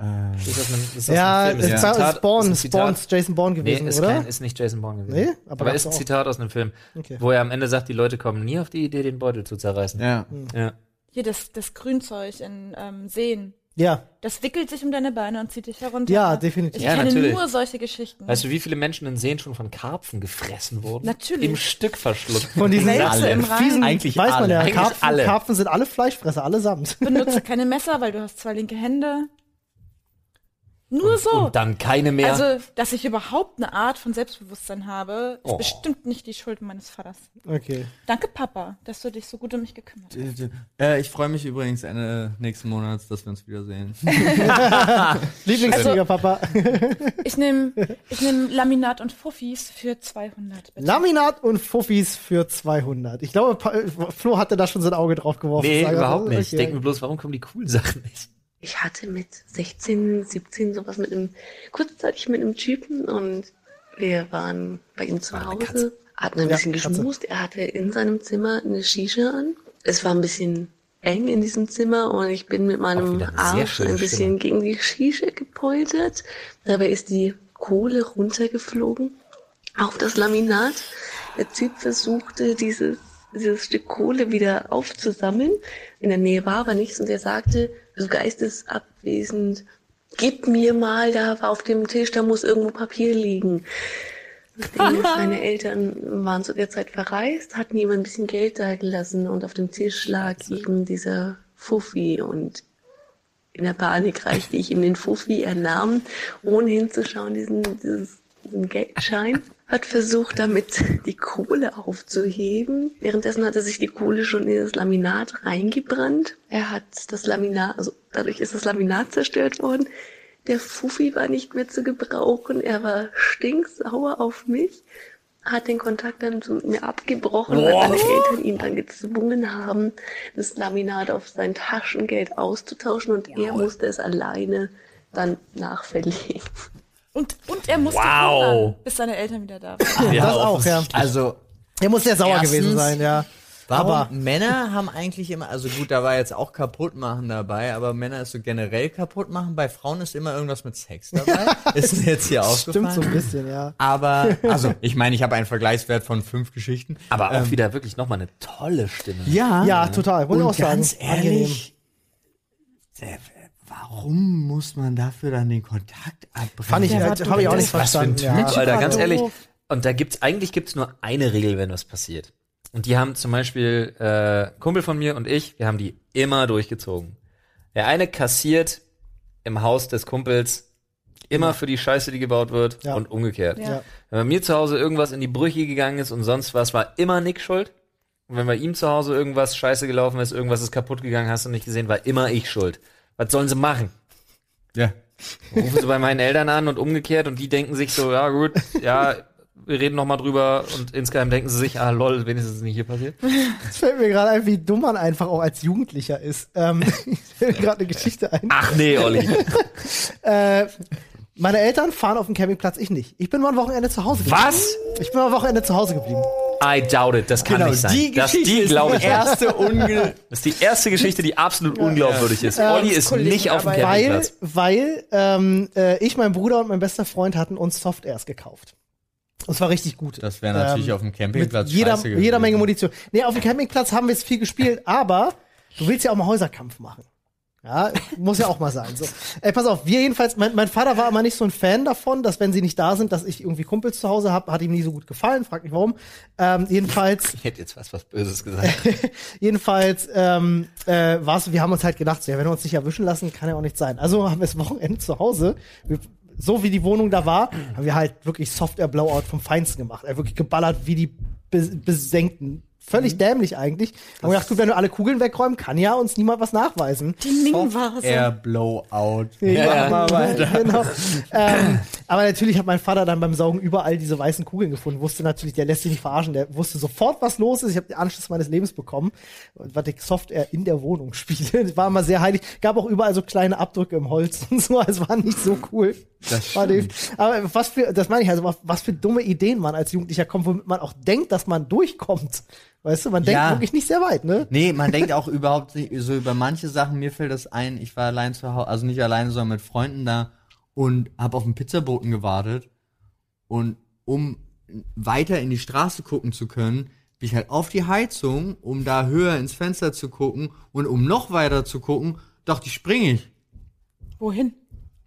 Das ist aus einem, das ist aus Ja, einem Film. Das ist Zitat- Spawn, ist Spawn ist Jason Bourne Nee, gewesen, ist, oder? kein, ist nicht Jason Bourne gewesen. Nee? Aber aber, ist ein. Zitat aus einem Film, Okay. wo er am Ende sagt, die Leute kommen nie auf die Idee, den Beutel zu zerreißen. Ja. Ja. Hier das, das Grünzeug in ähm, Seen. Ja, Das wickelt sich um deine Beine und zieht dich herunter. Ja, definitiv. Ich Ja, kenne natürlich. nur solche Geschichten. Weißt du, wie viele Menschen in Seen schon von Karpfen gefressen wurden? Natürlich. Im Stück verschluckt. von diesen alle. im Rhein. fiesen, Eigentlich weiß man alle. ja, Eigentlich Karpfen, alle. Karpfen sind alle Fleischfresser, allesamt. Benutze keine Messer, weil du hast zwei linke Hände. Nur so. Und dann keine mehr. Also, dass ich überhaupt eine Art von Selbstbewusstsein habe, ist Oh. bestimmt nicht die Schuld meines Vaters. Okay. Danke, Papa, dass du dich so gut um mich gekümmert hast. Äh, ich freue mich übrigens Ende nächsten Monats, dass wir uns wiedersehen. (laughs) Lieblingsflieger, Papa. (laughs) Ich nehme ich nehm Laminat und Fuffis für 200. Bitte. Laminat und Fuffis für 200. Ich glaube, Pa- Flo hatte da schon sein Auge drauf geworfen. nee, überhaupt nicht. Ich okay. denke mir bloß, warum kommen die coolen Sachen nicht? Ich hatte mit 16, 17 sowas mit einem, kurzzeitig mit einem Typen und wir waren bei ihm zu Hause, hatten ein Ja, bisschen geschmust. Er hatte in seinem Zimmer eine Shisha an. Es war ein bisschen eng in diesem Zimmer und ich bin mit meinem Arsch ein bisschen Stimme. gegen die Shisha gepoltert. Dabei ist die Kohle runtergeflogen auf das Laminat. Der Typ versuchte, dieses, dieses Stück Kohle wieder aufzusammeln. In der Nähe war aber nichts und er sagte, so geistesabwesend, gib mir mal, da war auf dem Tisch, da muss irgendwo Papier liegen. (laughs) Meine Eltern waren zu der Zeit verreist, hatten ihm ein bisschen Geld da gelassen und auf dem Tisch lag eben dieser Fuffi und in der Panik reichte ich ihm den Fuffi, er nahm, ohne hinzuschauen, diesen, diesen Geldschein, hat versucht, damit die Kohle aufzuheben. Währenddessen hatte sich die Kohle schon in das Laminat reingebrannt. Er hat das Laminat, also dadurch ist das Laminat zerstört worden. Der Fuffi war nicht mehr zu gebrauchen. Er war stinksauer auf mich, hat den Kontakt dann zu mir abgebrochen, weil meine Eltern ihn dann gezwungen haben, das Laminat auf sein Taschengeld auszutauschen und er musste es alleine dann nachverlegen. Und, und er musste Wow. hungern, bis seine Eltern wieder da waren. das auch, ja. Also, Er muss sehr sauer Erstens, gewesen sein, ja. warum Aber- Männer haben eigentlich immer, also gut, da war jetzt auch kaputt machen dabei, aber Männer ist so generell kaputt machen. Bei Frauen ist immer irgendwas mit Sex dabei. (laughs) ist mir jetzt hier aufgefallen. Stimmt so ein bisschen, ja. Aber, (laughs) also, ich meine, ich habe einen Vergleichswert von fünf Geschichten. Aber auch wieder wirklich nochmal eine tolle Stimme. Ja. Ja, total. Ich Und auch sagen. ganz ehrlich, äh, warum muss man dafür dann den Kontakt abbrechen? Fand ich, habe ich auch nicht Was für ein verstanden. Typ, Ja. Alter, ganz ehrlich. Und da gibt's, eigentlich gibt's nur eine Regel, wenn was passiert. Und die haben zum Beispiel, äh, Kumpel von mir und ich, wir haben die immer durchgezogen. Der eine kassiert im Haus des Kumpels immer für die Scheiße, die gebaut wird Ja. und umgekehrt. Ja. Wenn bei mir zu Hause irgendwas in die Brüche gegangen ist und sonst was, war immer Nick schuld. Und wenn bei ihm zu Hause irgendwas scheiße gelaufen ist, irgendwas ist kaputt gegangen, hast du nicht gesehen, war immer ich schuld. Was sollen sie machen? Ja. Rufen sie bei meinen Eltern an und umgekehrt und die denken sich so, ja gut, ja, wir reden noch mal drüber und insgeheim denken sie sich, ah lol, wenigstens ist nicht hier passiert. Es fällt mir gerade ein, wie dumm man einfach auch als Jugendlicher ist. Ähm, (laughs) ich fällt mir gerade eine Geschichte ein. Ach nee, Olli. (laughs) Äh, meine Eltern fahren auf dem Campingplatz, ich nicht. Ich bin mal ein Wochenende zu Hause geblieben. Was? Ich bin mal ein Wochenende zu Hause geblieben. I doubt it, das kann Genau, nicht sein. die das, die ist glaube ich erste unge Das ist die erste Geschichte, die absolut unglaubwürdig ist. Olli ist nicht auf dem Kollegenarbeit. Weil, Campingplatz. weil ähm, äh, ich, mein Bruder und mein bester Freund hatten uns Softairs gekauft. Und zwar richtig gut. Das wäre natürlich Ähm, auf dem Mit Campingplatz jeder, jeder Menge Munition. Nee, auf dem Campingplatz haben wir jetzt viel gespielt, aber du willst ja auch mal Häuserkampf machen. Ja, muss ja auch mal sein. So. Ey, pass auf, wir jedenfalls, mein, mein Vater war immer nicht so ein Fan davon, dass wenn sie nicht da sind, dass ich irgendwie Kumpels zu Hause habe, hat ihm nie so gut gefallen, frag mich warum. Ähm, jedenfalls, Ich hätte jetzt was, was Böses gesagt. (laughs) jedenfalls ähm, äh, war's, wir haben uns halt gedacht, so, ja, wenn wir uns nicht erwischen lassen, kann ja auch nicht sein. Also haben wir das Wochenende zu Hause, wir, so wie die Wohnung da war, haben wir halt wirklich Software-Blowout vom Feinsten gemacht. Er wirklich geballert wie die Be Besenkten. Völlig dämlich eigentlich. Haben wir gedacht, gut, wenn wir alle Kugeln wegräumen, kann ja uns niemand was nachweisen. Die Ming war so. Air Blowout. Ja, weiter. (laughs) genau. ähm, aber natürlich hat mein Vater dann beim Saugen überall diese weißen Kugeln gefunden. Wusste natürlich, der lässt sich nicht verarschen. Der wusste sofort, was los ist. Ich habe den Anschluss meines Lebens bekommen, was ich Software in der Wohnung spiele. Das war immer sehr heilig. Gab auch überall so kleine Abdrücke im Holz (laughs) und so. Es war nicht so cool. Das War nicht- Aber was für, das meine ich also, was für dumme Ideen man als Jugendlicher kommt, womit man auch denkt, dass man durchkommt. Weißt du, man denkt Ja. wirklich nicht sehr weit, ne? Nee, man denkt auch (laughs) überhaupt nicht so über manche Sachen. Mir fällt das ein, ich war allein zu Hause, also nicht alleine, sondern mit Freunden da und habe auf den Pizzaboten gewartet. Und um weiter in die Straße gucken zu können, bin ich halt auf die Heizung, um da höher ins Fenster zu gucken. Und um noch weiter zu gucken, dachte ich, springe ich. Wohin?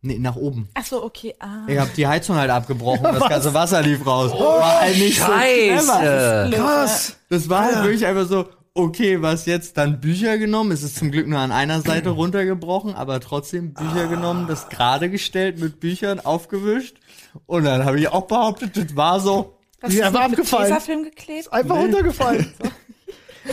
Nee, nach oben. Ach so, okay. Ah. Ich hab die Heizung halt abgebrochen, (laughs) das ganze Wasser lief raus. war halt nicht so Scheiße. Blöd, Krass. Das war halt wirklich einfach so, okay, was jetzt? Dann Bücher genommen. Es ist zum Glück nur an einer Seite (clears throat) runtergebrochen, aber trotzdem Bücher genommen, das gerade gestellt mit Büchern aufgewischt. Und dann habe ich auch behauptet, das war so. Was ist einfach mit abgefallen. Tesafilm geklebt? Einfach runtergefallen. (laughs)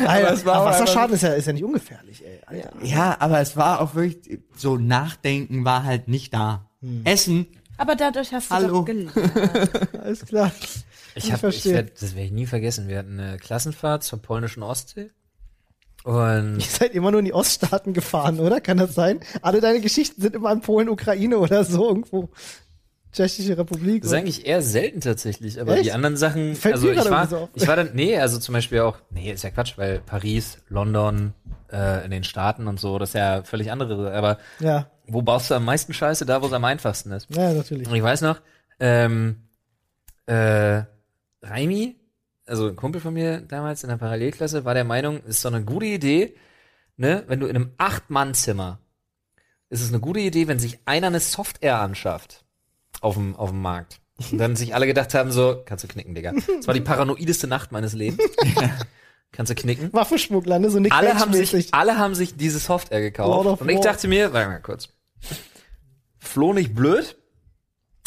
Alter, es war aber Wasserschaden ist ja, ist ja nicht ungefährlich, ey. Alter. Ja, aber es war auch wirklich, so Nachdenken war halt nicht da. Essen, Aber dadurch hast du Hallo. doch gelernt. (laughs) Alles klar. Ich Ich hab, ich werd, das werde ich nie vergessen. Wir hatten eine Klassenfahrt zur polnischen Ostsee. Und Ihr seid immer nur in die Oststaaten gefahren, oder? Kann das sein? Alle deine Geschichten sind immer an Polen, Ukraine oder so irgendwo. Tschechische Republik. das ist eigentlich eher selten tatsächlich, aber Echt? die anderen Sachen, Fällt also ich war, so ich war dann, nee, also zum Beispiel auch, nee, ist ja Quatsch, weil Paris, London, äh, in den Staaten und so, das ist ja völlig andere, aber ja, wo baust du am meisten Scheiße? Da, wo es am einfachsten ist. ja, natürlich. Und ich weiß noch, ähm, äh, Raimi, also ein Kumpel von mir damals in der Parallelklasse, war der Meinung, ist doch eine gute Idee, ne, wenn du in einem Acht-Mann-Zimmer, ist es eine gute Idee, wenn sich einer eine Software anschafft auf dem, auf dem Markt. Und dann sich alle gedacht haben, so, kannst du knicken, Digga. Das war die paranoideste Nacht meines Lebens. (laughs) kannst du knicken. Waffenschmuggler, ne? So Nick Alle haben, sich, alle haben sich diese Software gekauft. Und ich dachte mir, warte mal kurz. Flo nicht blöd?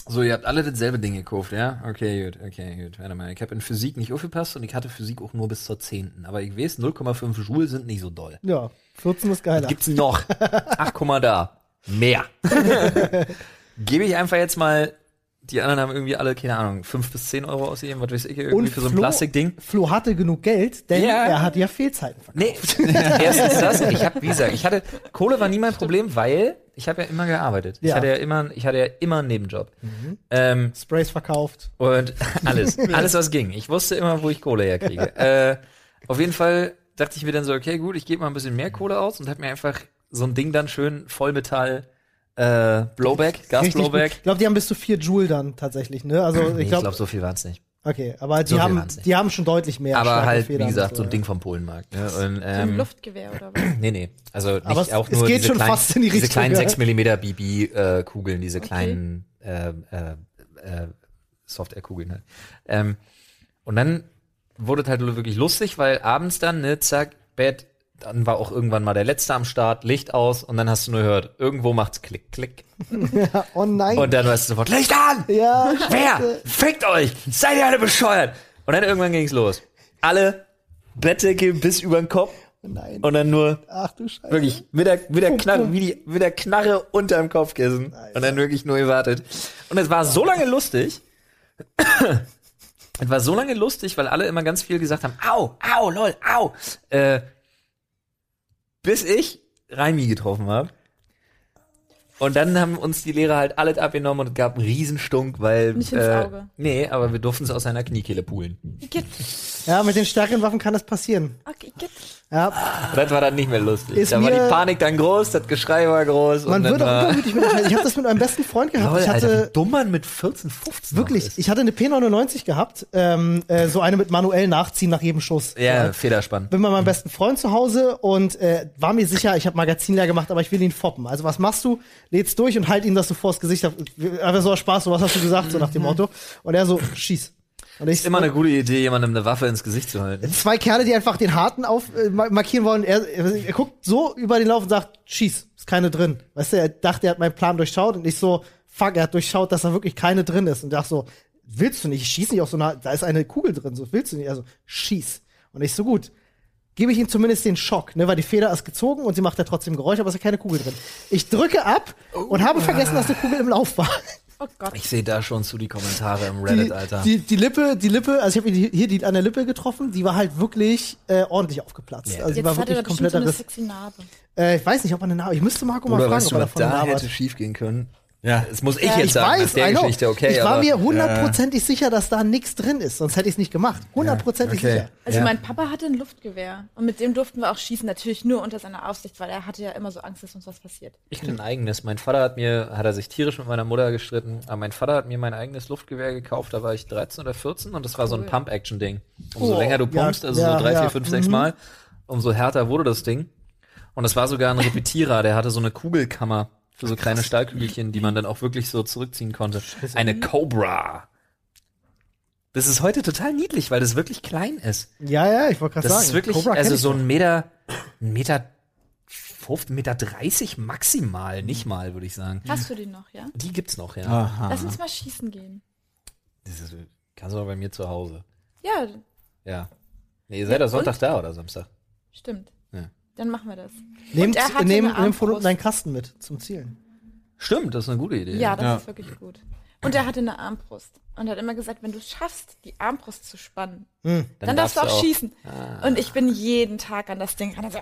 So, ihr habt alle dasselbe Ding gekauft, ja? Okay, gut, okay, gut. Warte mal, ich habe in Physik nicht aufgepasst und ich hatte Physik auch nur bis zur 10. Aber ich weiß, 0,5 Joule sind nicht so doll. Ja, 14 ist geiler. Was gibt's noch? Ach, guck mal da. Mehr. (laughs) Gebe ich einfach jetzt mal, die anderen haben irgendwie alle, keine Ahnung, 5 bis 10 Euro ausgegeben, was weiß ich, irgendwie Und für so ein Flo- Plastikding. Flo hatte genug Geld, denn Ja. er hat ja Fehlzeiten verkauft. Nee, (laughs) erstens das. Ich habe, wie gesagt, ich hatte Kohle war nie mein Problem, weil ich habe ja immer gearbeitet. Ich Ja. hatte ja immer, ich hatte ja immer einen Nebenjob. Ähm, Sprays verkauft. und (laughs) alles, (laughs) alles was ging. Ich wusste immer, wo ich Kohle herkriege. äh, auf jeden Fall dachte ich mir dann so, okay, gut, ich gebe mal ein bisschen mehr Kohle aus und habe mir einfach so ein Ding dann schön Vollmetall äh, Blowback. Gasblowback. Ich glaube, die haben bis zu 4 Joule dann tatsächlich, ne? Also Nee, ich ich glaube, glaube, so viel war's nicht. okay, aber die so haben, die haben schon deutlich mehr. Aber halt, wie Federn gesagt, und so ein ja. Ding vom Polenmarkt. Ne? Und, So ein ähm, Luftgewehr oder was? Nee, nee. Also nicht Aber es- auch es nur geht diese schon kleinen, fast in die diese kleinen ja. 6 mm BB-Kugeln, diese kleinen äh, äh, äh, Software-Kugeln halt. Ähm, und dann wurde es halt wirklich lustig, weil abends dann, ne, zack, Bett, dann war auch irgendwann mal der Letzte am Start, Licht aus und dann hast du nur gehört, irgendwo macht's Klick, Klick. (laughs) Oh nein. Und dann weißt du sofort, Licht an! ja, Wer? Fickt euch! Seid ihr alle bescheuert! Und dann irgendwann ging's los. Alle Bettdecke bis über den Kopf oh nein. und dann nur Ach du Scheiße. Wirklich, mit der, mit der Knarre, wie, die, mit der Knarre unterm Kopfkissen. Und dann wirklich nur gewartet. Und es war so lange lustig. (coughs) es war so lange lustig, weil alle immer ganz viel gesagt haben, au, au, lol, au. Äh, bis ich Raimi getroffen habe. Und dann haben uns die Lehrer halt alles abgenommen und es gab einen Riesenstunk, weil. Nicht ins äh, Auge. Nee, aber wir durften es aus seiner Kniekehle poolen. Igitt. Ja, mit den stärkeren Waffen kann das passieren. Okay. Ja, das war dann nicht mehr lustig. Ist da war die Panik dann groß, das Geschrei war groß. man wird auch übermütig mit der Ich habe das mit meinem besten Freund gehabt. Lol, ich hatte Alter, wie dumm man mit 14, 15 noch wirklich, ich hatte eine P99 gehabt, ähm, äh, so eine mit manuell nachziehen nach jedem Schuss. Ja, Federspann. bin bei meinem besten Freund zu Hause und äh, war mir sicher, ich habe Magazin leer gemacht, aber ich will ihn foppen. Also was machst du? Lädst durch und halt ihm das so vors Gesicht. Einfach so Spaß, so was hast du gesagt, so nach dem Motto. Und er so, schieß. Und ich Ist immer eine gute Idee, jemandem eine Waffe ins Gesicht zu halten. zwei Kerle, die einfach den Harten auf äh, ma- markieren wollen. Er, er, er guckt so über den Lauf und sagt, schieß, ist keine drin. Weißt du, er dachte, er hat meinen Plan durchschaut und ich so, fuck, er hat durchschaut, dass da wirklich keine drin ist. Und dachte so, willst du nicht? Ich schieß nicht auf so einer, da ist eine Kugel drin, so willst du nicht? Also, schieß. Und ich so, gut. Gebe ich ihm zumindest den Schock, ne, weil die Feder ist gezogen und sie macht ja trotzdem Geräusch, aber es ist ja keine Kugel drin. Ich drücke ab und habe vergessen, dass eine Kugel im Lauf war. Oh Gott. Ich sehe da schon zu die Kommentare im Reddit, Die, Alter. die, die Lippe, die Lippe, also ich habe hier die an der Lippe getroffen, die war halt wirklich äh, ordentlich aufgeplatzt. Ja. Also die Jetzt war hat er wirklich kompletter so eine Riss. sexy Narbe. Äh, ich weiß nicht, ob er eine Narbe. Ich müsste Marco mal Oder fragen, weißt ob du, er was davon eine da Narbe hätte hat. schief gehen können? Ja. Das muss ich Ja, jetzt Ich sagen, das weiß, ist der. Geschichte, okay. ich war mir hundertprozentig sicher, dass da nichts drin ist, sonst hätte ich es nicht gemacht. Hundertprozentig okay. sicher. Also Ja. mein Papa hatte ein Luftgewehr und mit dem durften wir auch schießen, natürlich nur unter seiner Aufsicht, weil er hatte ja immer so Angst, dass uns was passiert. Ich hatte ein eigenes. Mein Vater hat mir, hat er sich tierisch mit meiner Mutter gestritten, aber mein Vater hat mir mein eigenes Luftgewehr gekauft, da war ich 13 oder 14 und das war so ein. Pump-Action-Ding. Umso Oh, länger du ja, pumpst, also ja, so drei, ja, vier, fünf, sechs mhm. Mal, umso härter wurde das Ding. Und es war sogar ein Repetierer, der hatte so eine Kugelkammer für so kleine Stahlkügelchen, die man dann auch wirklich so zurückziehen konnte. Eine Cobra. Das ist heute total niedlich, weil das wirklich klein ist. Ja, ja, ich wollte gerade Das sagen. ist wirklich, Cobra also so ein Meter, ein Meter, 15, Meter 30 maximal, nicht mal, würde ich sagen. Hast du den noch, ja? Die gibt's noch, ja. Aha. Lass uns mal schießen gehen. Das ist, kannst du auch bei mir zu Hause. Ja, Ja. Nee, ihr seid ja und? Sonntag da oder Samstag. stimmt. Ja. Dann machen wir das. Nehmt, er hatte nehm, eine nimm von Armbrust. unten deinen Kasten mit zum Zielen. Stimmt, das ist eine gute Idee. Ja, das Ja. ist wirklich gut. Und er hatte eine Armbrust. Und er hat immer gesagt, wenn du es schaffst, die Armbrust zu spannen, Hm. dann, darfst du auch, schießen. Ah. Und ich bin jeden Tag an das Ding ran. und so,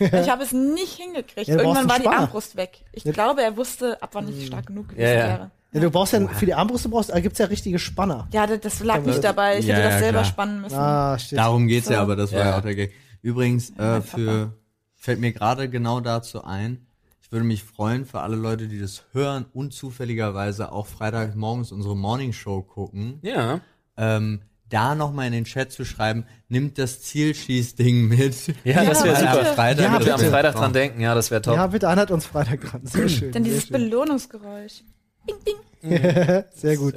Und ich habe es nicht hingekriegt. Ja, Irgendwann war die. Armbrust weg. Ich glaube, er wusste, ab wann ich stark genug gewesen Ja, ja. wäre. Ja, du brauchst ja, für die Armbrust, du brauchst, da gibt's ja richtige Spanner. Ja, das, das lag nicht dabei. Ich Ja, hätte das ja, selber klar. spannen müssen. Ah, shit. Darum geht's ja, So. aber das war Ja. ja auch der Gag. Übrigens, äh, für, fällt mir gerade genau dazu ein, ich würde mich freuen für alle Leute, die das hören und zufälligerweise auch Freitag morgens unsere Morning Show gucken, Ja. ähm, da nochmal in den Chat zu schreiben, nimmt das Zielschießding mit. Ja, das wäre super. Freitag Ja, wir am bitte. Freitag dran denken, ja, das wäre top. Ja, bitte erinnert uns Freitag dran. Sehr schön. Dann sehr dieses schön. Belohnungsgeräusch. Bing, bing. (laughs) Sehr gut.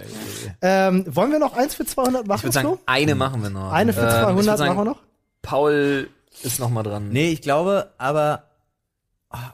Ähm, wollen wir noch eins für 200 Ich machen, würde sagen, eine machen wir noch. Eine für Ähm, ich 200 würd sagen, machen wir noch? Paul ist noch mal dran. Nee, ich glaube, aber.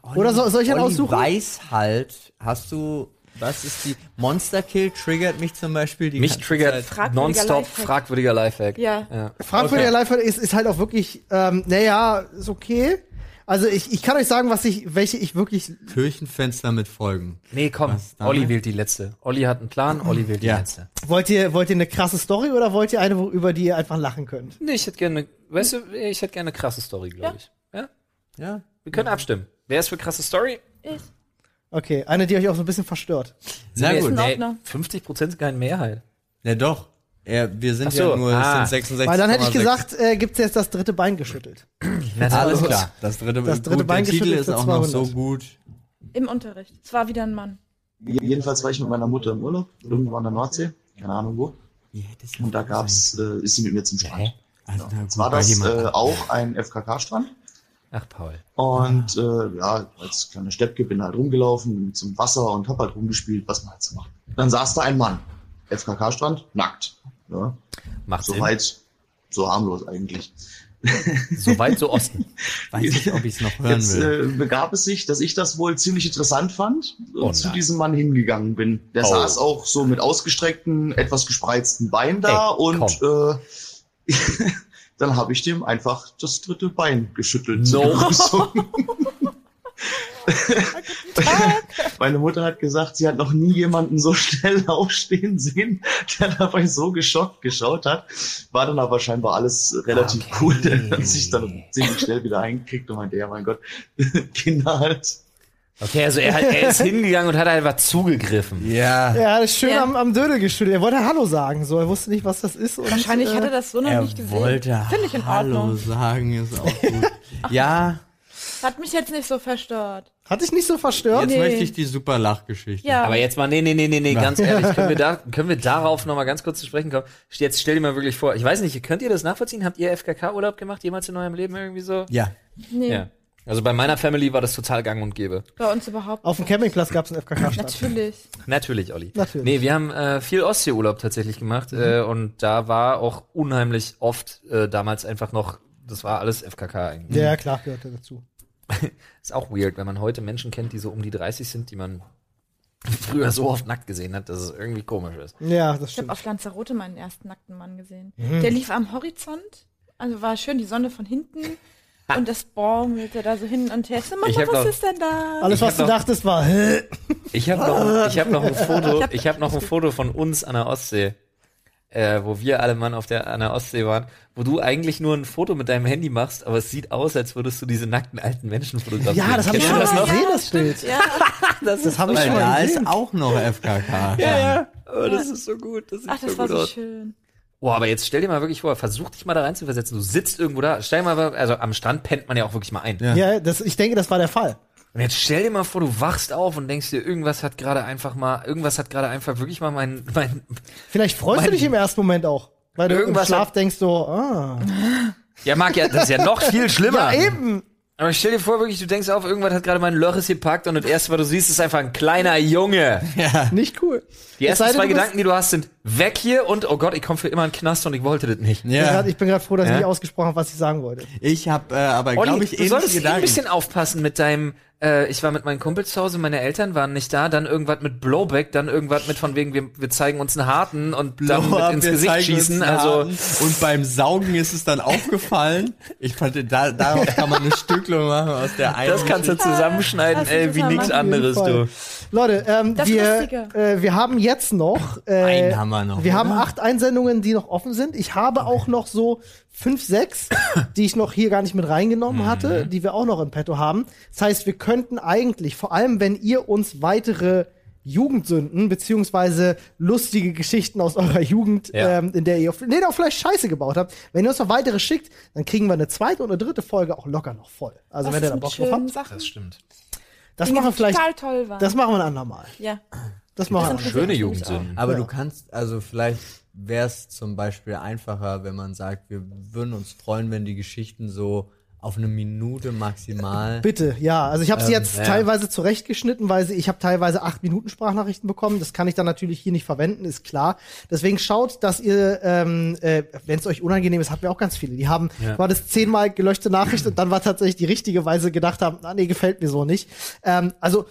Olli- Oder soll- soll ich einen Olli aussuchen? weiß halt, hast du, was ist die, Monster Kill triggert mich zum Beispiel die Mich ganze triggert Zeit. Fragwürdiger nonstop Lifehack. fragwürdiger Lifehack. Ja. Okay. Live ist, ist halt auch wirklich, ähm, naja, ist okay. Also ich, ich kann euch sagen, was ich, welche ich wirklich. Kirchenfenster mit Folgen. Nee, komm? Olli wählt die letzte. Olli hat einen Plan, Olli wählt die Ja. letzte. Wollt ihr, wollt ihr eine krasse Story oder wollt ihr eine, wo, über die ihr einfach lachen könnt? Nee, ich hätte gerne, weißt du, ich hätte gerne eine krasse Story, glaube ich. Ja? Ja. Wir können abstimmen. Wer ist für krasse Story? Ich. Okay, eine, die euch auch so ein bisschen verstört. Na gut. nee, Ordnung. 50 Prozent ist keine Mehrheit. Ja, doch. Ja, wir sind so, ja nur, ah. sind 66,6. Weil dann hätte ich gesagt, äh, gibt's jetzt das dritte Bein geschüttelt. Alles klar. Das dritte, Das dritte gut, Bein der Titel ist auch noch so 200. gut. Im Unterricht. Es war wieder ein Mann. Jedenfalls war ich mit meiner Mutter im Urlaub, irgendwo an der Nordsee, keine Ahnung wo. Und da gab's, äh, ist sie mit mir zum Strand. Also, na Jetzt gut, war das äh, auch ein FKK-Strand. Ach, Paul. Und äh, ja, als kleine Steppke bin halt rumgelaufen zum Wasser und hab halt rumgespielt, was man halt so macht. Dann saß da ein Mann. FKK-Strand, nackt. Ja, Macht Sinn. soweit, so harmlos eigentlich. Soweit so Osten. (laughs) Weiß nicht, ob ich es noch hören Jetzt will. äh, begab es sich, dass ich das wohl ziemlich interessant fand und Oh zu diesem Mann hingegangen bin. Der Oh. saß auch so mit ausgestreckten, etwas gespreizten Beinen da Ey, und äh, (laughs) dann habe ich dem einfach das dritte Bein geschüttelt. No. (laughs) (laughs) Meine Mutter hat gesagt, sie hat noch nie jemanden so schnell (laughs) aufstehen sehen, der dabei so geschockt geschaut hat. War dann aber scheinbar alles relativ Okay. cool. Der hat sich dann ziemlich schnell wieder eingekriegt und meinte, ja mein Gott, (laughs) Kinder halt. Okay, also er, hat, er ist hingegangen und hat einfach zugegriffen. Ja. Ja, das ist schön Ja. am, am Dödel geschüttelt. Er wollte Hallo sagen, so. Er wusste nicht, was das ist. Und, Wahrscheinlich äh, hat er das so noch Er nicht gesehen. wollte Finde ich in Hallo Ordnung. sagen, ist auch gut. ja, Hat mich jetzt nicht so verstört. Hat dich nicht so verstört? jetzt Nee. möchte ich die super Lachgeschichte. Ja. Aber jetzt mal, nee, nee, nee, nee, nee, ganz ehrlich, können wir, da, (laughs) können wir darauf noch mal ganz kurz zu sprechen kommen? Jetzt stell dir mal wirklich vor, ich weiß nicht, könnt ihr das nachvollziehen? Habt ihr FKK-Urlaub gemacht, jemals in eurem Leben irgendwie so? Ja. Nee, Ja. Also bei meiner Family war das total gang und gäbe. bei uns überhaupt Auf dem Campingplatz gab es einen FKK-Stand. Natürlich. Natürlich, Olli. Natürlich. Nee, wir haben äh, viel Ostseeurlaub tatsächlich gemacht Mhm. äh, und da war auch unheimlich oft äh, damals einfach noch, das war alles FKK eigentlich. Ja, klar, gehört er dazu. (laughs) Ist auch weird, wenn man heute Menschen kennt, die so um die 30 sind, die man früher so oft nackt gesehen hat, dass es irgendwie komisch ist. Ja, das Ich habe stimmt. auf Lanzarote meinen ersten nackten Mann gesehen. Mhm. Der lief am Horizont. Also war schön die Sonne von hinten. Und das baumelte da so hin und her. Ich so, Mama, Ich hab was noch- ist denn da? Alles, was hab du noch- dachtest, war, hä? (laughs) Ich habe noch, ich hab noch ein Foto, ich habe noch ein Foto von uns an der Ostsee, äh, wo wir alle Mann auf der an der Ostsee waren, wo du eigentlich nur ein Foto mit deinem Handy machst, aber es sieht aus, als würdest du diese nackten alten Menschen fotografieren. Ja, das habe ich schon das mal noch? gesehen, das Bild. Ja, (laughs) das, Das habe ich schon da ist auch noch FKK. Ja, ja. Oh, das ist so gut. Das sieht Ach, das so war gut so aus. schön. Boah, aber jetzt stell dir mal wirklich vor, versuch dich mal da rein zu versetzen. Du sitzt irgendwo da, stell dir mal, also am Strand pennt man ja auch wirklich mal ein. Ja. Ja, das, ich denke, das war der Fall. Und jetzt stell dir mal vor, du wachst auf und denkst dir, irgendwas hat gerade einfach mal, irgendwas hat gerade einfach wirklich mal mein, mein, Vielleicht freust du Mein- dich im ersten Moment auch. Weil du Irgendwas im Schlaf hat- denkst so, ah. ja, mag ja, das ist ja noch viel schlimmer. Ja, eben. Aber stell dir vor, wirklich, du denkst auf, irgendwas hat gerade mein Lörres gepackt und das erste, was du siehst, ist einfach ein kleiner Junge. Nicht cool. Die ersten sei denn, zwei du Gedanken, die du hast, sind weg hier und oh Gott, ich komme für immer in den Knast und ich wollte das nicht. Ich bin Ja. Ich bin gerade froh, dass ich Ja? nicht ausgesprochen habe, was ich sagen wollte. Ich habe äh, aber, glaube ich, du solltest eh ein Gedanken. bisschen aufpassen mit deinem, äh, ich war mit meinen Kumpels zu Hause, meine Eltern waren nicht da, dann irgendwas mit Blowback, dann irgendwas mit von wegen, wir, wir zeigen uns einen harten und dann Blow mit ins wir Gesicht schießen, also, und beim Saugen ist es dann aufgefallen. Ich fand, da, darauf kann man eine Stücklung machen aus der einen. das kannst du zusammenschneiden, ey, wie nix anderes, du. Leute, ähm, Das wir, äh, wir haben jetzt noch, äh, Einen haben wir noch, wir haben acht Einsendungen, die noch offen sind. Ich habe auch noch so fünf, sechs, (coughs) die ich noch hier gar nicht mit reingenommen hatte, die wir auch noch im Petto haben. Das heißt, wir könnten eigentlich, vor allem wenn ihr uns weitere Jugendsünden beziehungsweise lustige Geschichten aus eurer Jugend, Ja. ähm, in der ihr, ihr auch vielleicht Scheiße gebaut habt, wenn ihr uns noch weitere schickt, dann kriegen wir eine zweite und eine dritte Folge auch locker noch voll. Also Was wenn ihr da Bock drauf habt, Sachen? Das stimmt. das Dinge, machen wir vielleicht, total toll waren. das machen wir ein andermal. ja. Das machen wir. Schöne Jugendsünden. Aber Ja. du kannst, also vielleicht wäre es zum Beispiel einfacher, wenn man sagt, wir würden uns freuen, wenn die Geschichten so auf eine Minute maximal. Bitte, ja. Also ich habe sie Ähm, jetzt ja. teilweise zurechtgeschnitten, weil sie, ich habe teilweise acht Minuten Sprachnachrichten bekommen. Das kann ich dann natürlich hier nicht verwenden, ist klar. Deswegen schaut, dass ihr, ähm, äh, wenn es euch unangenehm ist, habt ihr auch ganz viele. Die haben, Ja. war das zehnmal gelöschte Nachricht und dann war tatsächlich die richtige, weil sie gedacht haben, ah, nee, gefällt mir so nicht. Ähm, also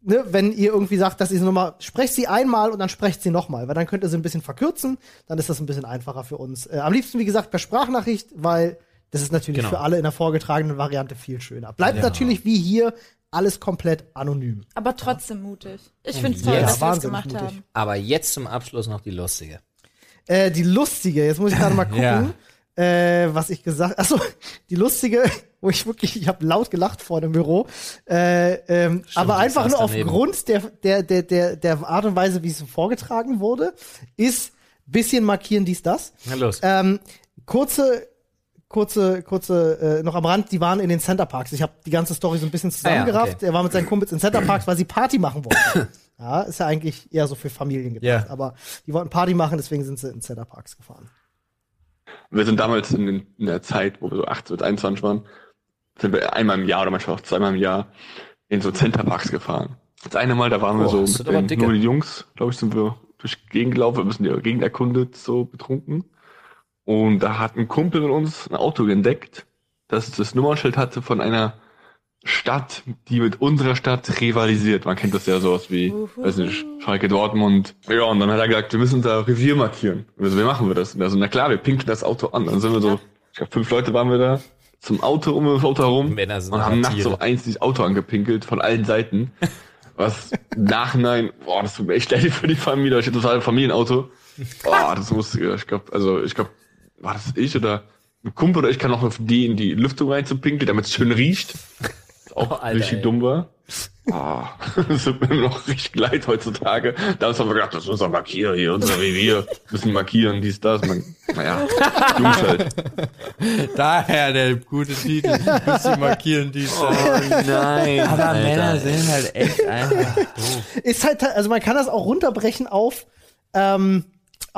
Ne, wenn ihr irgendwie sagt, dass ihr sie nochmal, sprecht sie einmal und dann sprecht sie nochmal, weil dann könnt ihr sie ein bisschen verkürzen, dann ist das ein bisschen einfacher für uns. Äh, am liebsten, wie gesagt, per Sprachnachricht, weil das ist natürlich Genau. für alle in der vorgetragenen Variante viel schöner. Bleibt Ja. natürlich wie hier alles komplett anonym. Aber trotzdem mutig. Ich finde es toll, Ja, dass wir das gemacht mutig. haben. Aber jetzt zum Abschluss noch die lustige. Äh, die lustige, jetzt muss ich gerade mal (laughs) gucken, Ja. Äh, was ich gesagt Achso, die lustige, wo ich wirklich, ich habe laut gelacht vor dem Büro. Äh, ähm, aber ich einfach nur daneben. aufgrund der, der, der, der, der Art und Weise, wie es vorgetragen wurde, ist bisschen markieren dies, das. Na los. Ähm, kurze, kurze, kurze, äh, noch am Rand, die waren in den Centerparks. Ich habe die ganze Story so ein bisschen zusammengerafft. okay. Er war mit seinen Kumpels in Centerparks, weil sie Party machen wollten. (laughs) ja, ist ja eigentlich eher so für Familien gedacht. Ja. Aber die wollten Party machen, deswegen sind sie in Centerparks gefahren. Wir sind damals in, den- in der Zeit, wo wir so 18 bis 21 waren, sind wir einmal im Jahr oder manchmal auch zweimal im Jahr in so Centerparks gefahren. Das eine Mal, da waren wir Oh, so mit den, nur die Jungs, glaube ich, sind wir durch die Gegend gelaufen, wir sind die Gegend erkundet, so betrunken. Und da hat ein Kumpel von uns ein Auto entdeckt, das das Nummernschild hatte von einer Stadt, die mit unserer Stadt rivalisiert. Man kennt das ja sowas wie, weiß nicht, Schalke Dortmund. Ja, und dann hat er gesagt, wir müssen unser Revier markieren. Und wir so, wie machen wir das? Und er so, na klar, wir pinkeln das Auto an. Dann sind wir so, ich glaube, fünf Leute waren wir da, zum Auto, um das Auto herum. Männer sind und haben nachts so eins dieses Auto angepinkelt, von allen Seiten. (laughs) Was im Nachhinein, boah, das tut mir echt leid für die Familie, ich hatte total ein Familienauto. Boah, das musste, ich glaube, also ich glaube, war das ich oder ein Kumpel oder ich kann auch auf die in die Lüftung reinzupinkeln, damit es schön riecht. Auch Oh, Alter, richtig ey. dumm war. Ah, (laughs) das tut mir noch richtig leid heutzutage. Damals haben wir gedacht, das ist unser Markier hier, unser Revier. Müssen markieren, dies, das. Man, naja, Jungs halt. Daher der gute Titel. Bisschen markieren die Oh nein. Aber Alter. Männer sind halt echt einfach doof. Ist halt, also man kann das auch runterbrechen auf, ähm,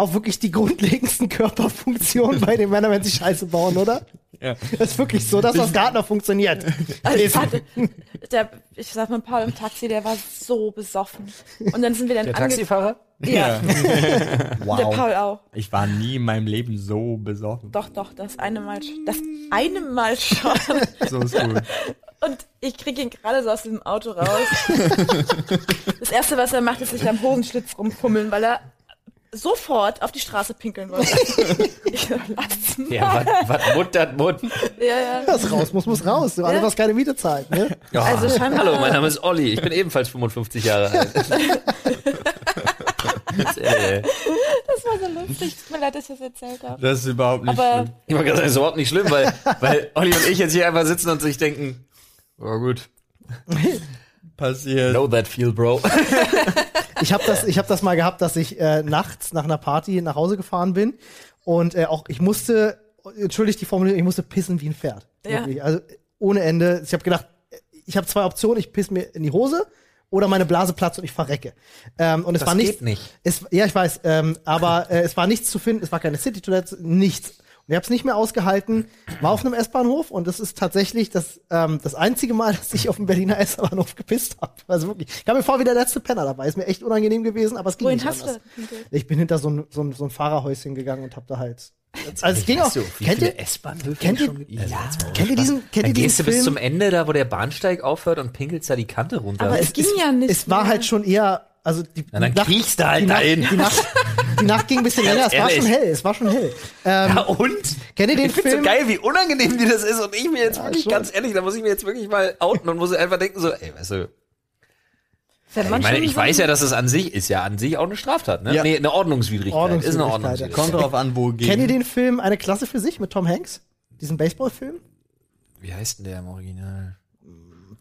auf wirklich die grundlegendsten Körperfunktionen bei den Männern, wenn sie Scheiße bauen, oder? Ja. Das ist wirklich so, dass das Gartner funktioniert. Also ich, hatte, der, ich saß mit Paul im Taxi, der war so besoffen. Und dann sind wir dann Der Taxifahrer? Ja, der Wow. Paul auch. Ich war nie in meinem Leben so besoffen. Doch, doch, das eine Mal, das eine Mal schon. So ist gut. Und ich krieg ihn gerade so aus diesem Auto raus. (laughs) Das erste, was er macht, ist sich am Hosenschlitz rumfummeln, weil er sofort auf die Straße pinkeln wollte. (laughs) Ja, was, was muttert Mund? Ja, ja. Was raus muss, muss raus. Du alle, Ja. was keine Miete zahlt, ne? Also scheinbar. Hallo, mein Name ist Olli. Ich bin ebenfalls 55 Jahre alt. (laughs) Äh, Das war so lustig. Tut mir leid, dass ich das erzählt habe. Das ist überhaupt nicht Aber schlimm. ich wollte gerade sagen, das ist überhaupt nicht schlimm, weil, weil Olli und ich jetzt hier einfach sitzen und sich denken, oh gut. passiert. Know that feel, bro. (laughs) Ich habe das, ich hab das mal gehabt, dass ich äh, nachts nach einer Party nach Hause gefahren bin und äh, auch ich musste, entschuldigt die Formulierung, ich musste pissen wie ein Pferd. Ja. Wirklich. Also ohne Ende. Ich habe gedacht, ich habe zwei Optionen, ich piss mir in die Hose oder meine Blase platzt und ich verrecke. Ähm, und es Das war nichts, geht nicht. Es, ja, ich weiß, ähm, aber äh, es war nichts zu finden, es war keine City-Toilette, nichts. Ich habe es nicht mehr ausgehalten, war auf einem S-Bahnhof und das ist tatsächlich das, ähm, das einzige Mal, (laughs) dass ich auf dem Berliner S-Bahnhof gepisst habe. Also wirklich. Ich kam mir vor wie der letzte Penner dabei. Ist mir echt unangenehm gewesen, aber es ging Wohin nicht hast du anders. gepinkelt? Ich bin hinter so ein, so ein, so ein Fahrerhäuschen gegangen und hab da halt. Also es ging auch. Du, Kennt ihr, S-Bahn-Höfe kennt ihr- gibt? Also, kennt ihr diesen, kennt ihr Dann diesen gehst du bis Film? zum Ende, da wo der Bahnsteig aufhört und pinkelst da die Kante runter. Aber es ging ja nicht Es war mehr. halt schon eher, also die, Na, dann die Nacht, kriegst du halt die, Nacht, dahin. die, Nacht, die Nacht ging ein bisschen (laughs) länger, es war schon hell, es war schon hell. Ähm, ja, und? Kennt ihr den ich find's Film? so geil, wie unangenehm dir das ist und ich mir jetzt Ja, wirklich schon. ganz ehrlich, da muss ich mir jetzt wirklich mal outen und muss einfach denken so, ey, weißt du, Wenn ich meine, ich weiß ja, dass es an sich ist ja an sich auch eine Straftat, ne? Ja. Nee, eine Ordnungswidrigkeit. Ordnungswidrigkeit, Ist eine ja. Ordnungswidrigkeit. Kommt drauf an, wo gegen. Kennt ihr den Film Eine Klasse für sich mit Tom Hanks? Diesen Baseballfilm? Wie heißt denn der im Original?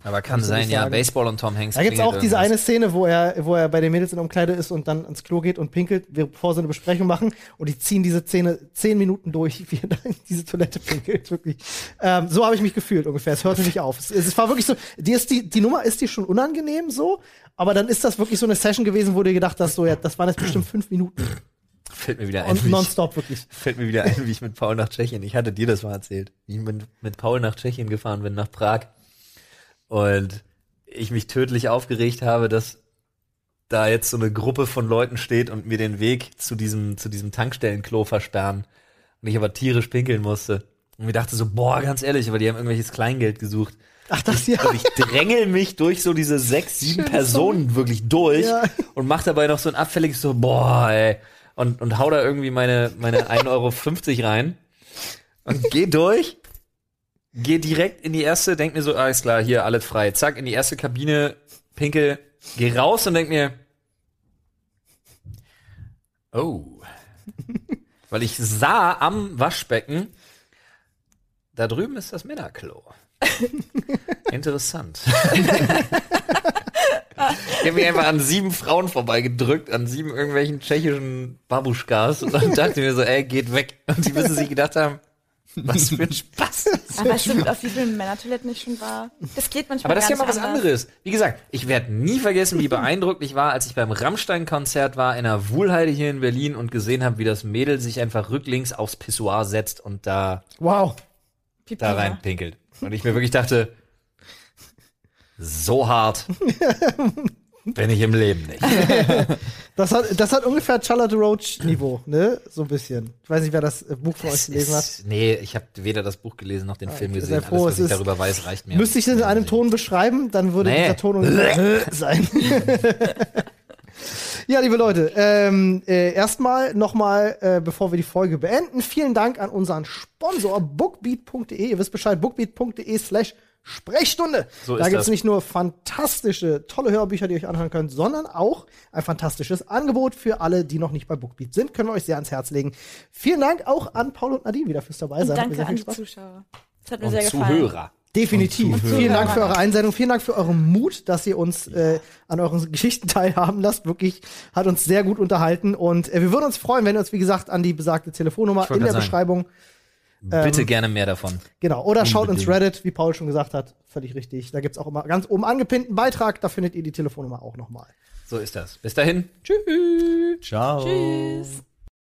Aber kann sein, nicht ja. sagen. Baseball und Tom Hanks. Da gibt's klingelt auch diese irgendwas. eine Szene, wo er, wo er bei den Mädels in der Umkleide ist und dann ans Klo geht und pinkelt, bevor sie eine Besprechung machen. Und die ziehen diese Szene zehn Minuten durch, (laughs) wie er da in diese Toilette pinkelt. Wirklich. Ähm, so habe ich mich gefühlt ungefähr. Es hörte nicht auf. Es, es war wirklich so, die, ist die, die Nummer ist die schon unangenehm so, aber dann ist das wirklich so eine Session gewesen, wo du dir gedacht hast, so, ja, das waren jetzt bestimmt fünf Minuten. Fällt mir wieder ein. Und nonstop wirklich. Fällt mir wieder ein, wie ich mit Paul nach Tschechien, ich hatte dir das mal erzählt, wie ich mit, mit Paul nach Tschechien gefahren bin, nach Prag. Und ich mich tödlich aufgeregt habe, dass da jetzt so eine Gruppe von Leuten steht und mir den Weg zu diesem, zu diesem Tankstellenklo versperren. Und ich aber tierisch pinkeln musste. Und mir dachte so, boah, ganz ehrlich, aber die haben irgendwelches Kleingeld gesucht. Ach, das ja. Und ich drängel mich durch so diese sechs, sieben Personen wirklich durch Ja. und mach dabei noch so ein abfälliges so, boah, ey. Und, und hau da irgendwie meine, meine (laughs) 1,50 Euro rein und geh durch, geh direkt in die erste, denk mir so, alles klar, hier, alles frei. Zack, in die erste Kabine, pinkel, geh raus und denk mir, oh. (laughs) Weil ich sah am Waschbecken, da drüben ist das Männerklo. (laughs) Interessant. Ich habe mich einfach an sieben Frauen vorbeigedrückt, an sieben irgendwelchen tschechischen Babuschkas und dann dachte mir so, ey, geht weg. Und die müssen sich gedacht haben, was (laughs) für ein Spaß. Aber du, auf wie vielen Männertoiletten ich schon war? Das geht manchmal Aber das ist ja mal was anders. anderes. Wie gesagt, ich werde nie vergessen, wie beeindruckt ich war, als ich beim Rammstein-Konzert war in der Wuhlheide hier in Berlin und gesehen habe, wie das Mädel sich einfach rücklings aufs Pissoir setzt und da, Wow. Da ja. rein pinkelt. Und ich mir wirklich dachte, so hart (laughs) bin ich im Leben nicht. (laughs) Das hat, das hat ungefähr Charlotte Roach Niveau, ne? So ein bisschen. Ich weiß nicht, wer das äh, Buch von euch gelesen hat. nee, ich habe weder das Buch gelesen noch den Film ich bin gesehen. froh, Alles, was es ich darüber weiß, reicht mir. Müsste ich das in einem Ton beschreiben, dann würde Nee. dieser Ton (laughs) sein. (laughs) ja, liebe Leute, ähm, äh, erstmal nochmal, äh, bevor wir die Folge beenden, vielen Dank an unseren Sponsor bookbeat.de. Ihr wisst Bescheid, bookbeat.de slash Sprechstunde. So da gibt's das. nicht nur fantastische, tolle Hörbücher, die ihr euch anhören könnt, sondern auch ein fantastisches Angebot für alle, die noch nicht bei Bookbeat sind. Können wir euch sehr ans Herz legen. Vielen Dank auch an Paul und Nadine wieder fürs dabei sein. Danke sehr an die Zuschauer. Das hat mir und sehr gefallen. Zuhörer. Definitiv. Und Vielen Dank für eure Einsendung. Vielen Dank für euren Mut, dass ihr uns äh, an euren Geschichten (laughs) teilhaben lasst. Wirklich hat uns sehr gut unterhalten. Und äh, wir würden uns freuen, wenn ihr uns, wie gesagt, an die besagte Telefonnummer in der sagen. Beschreibung, Bitte gerne mehr davon. genau, oder schaut ins Unbedingt. Reddit, wie Paul schon gesagt hat. Völlig richtig. Da gibt's auch immer ganz oben angepinnten Beitrag. Da findet ihr die Telefonnummer auch nochmal. So ist das. Bis dahin. Ciao. Tschüss.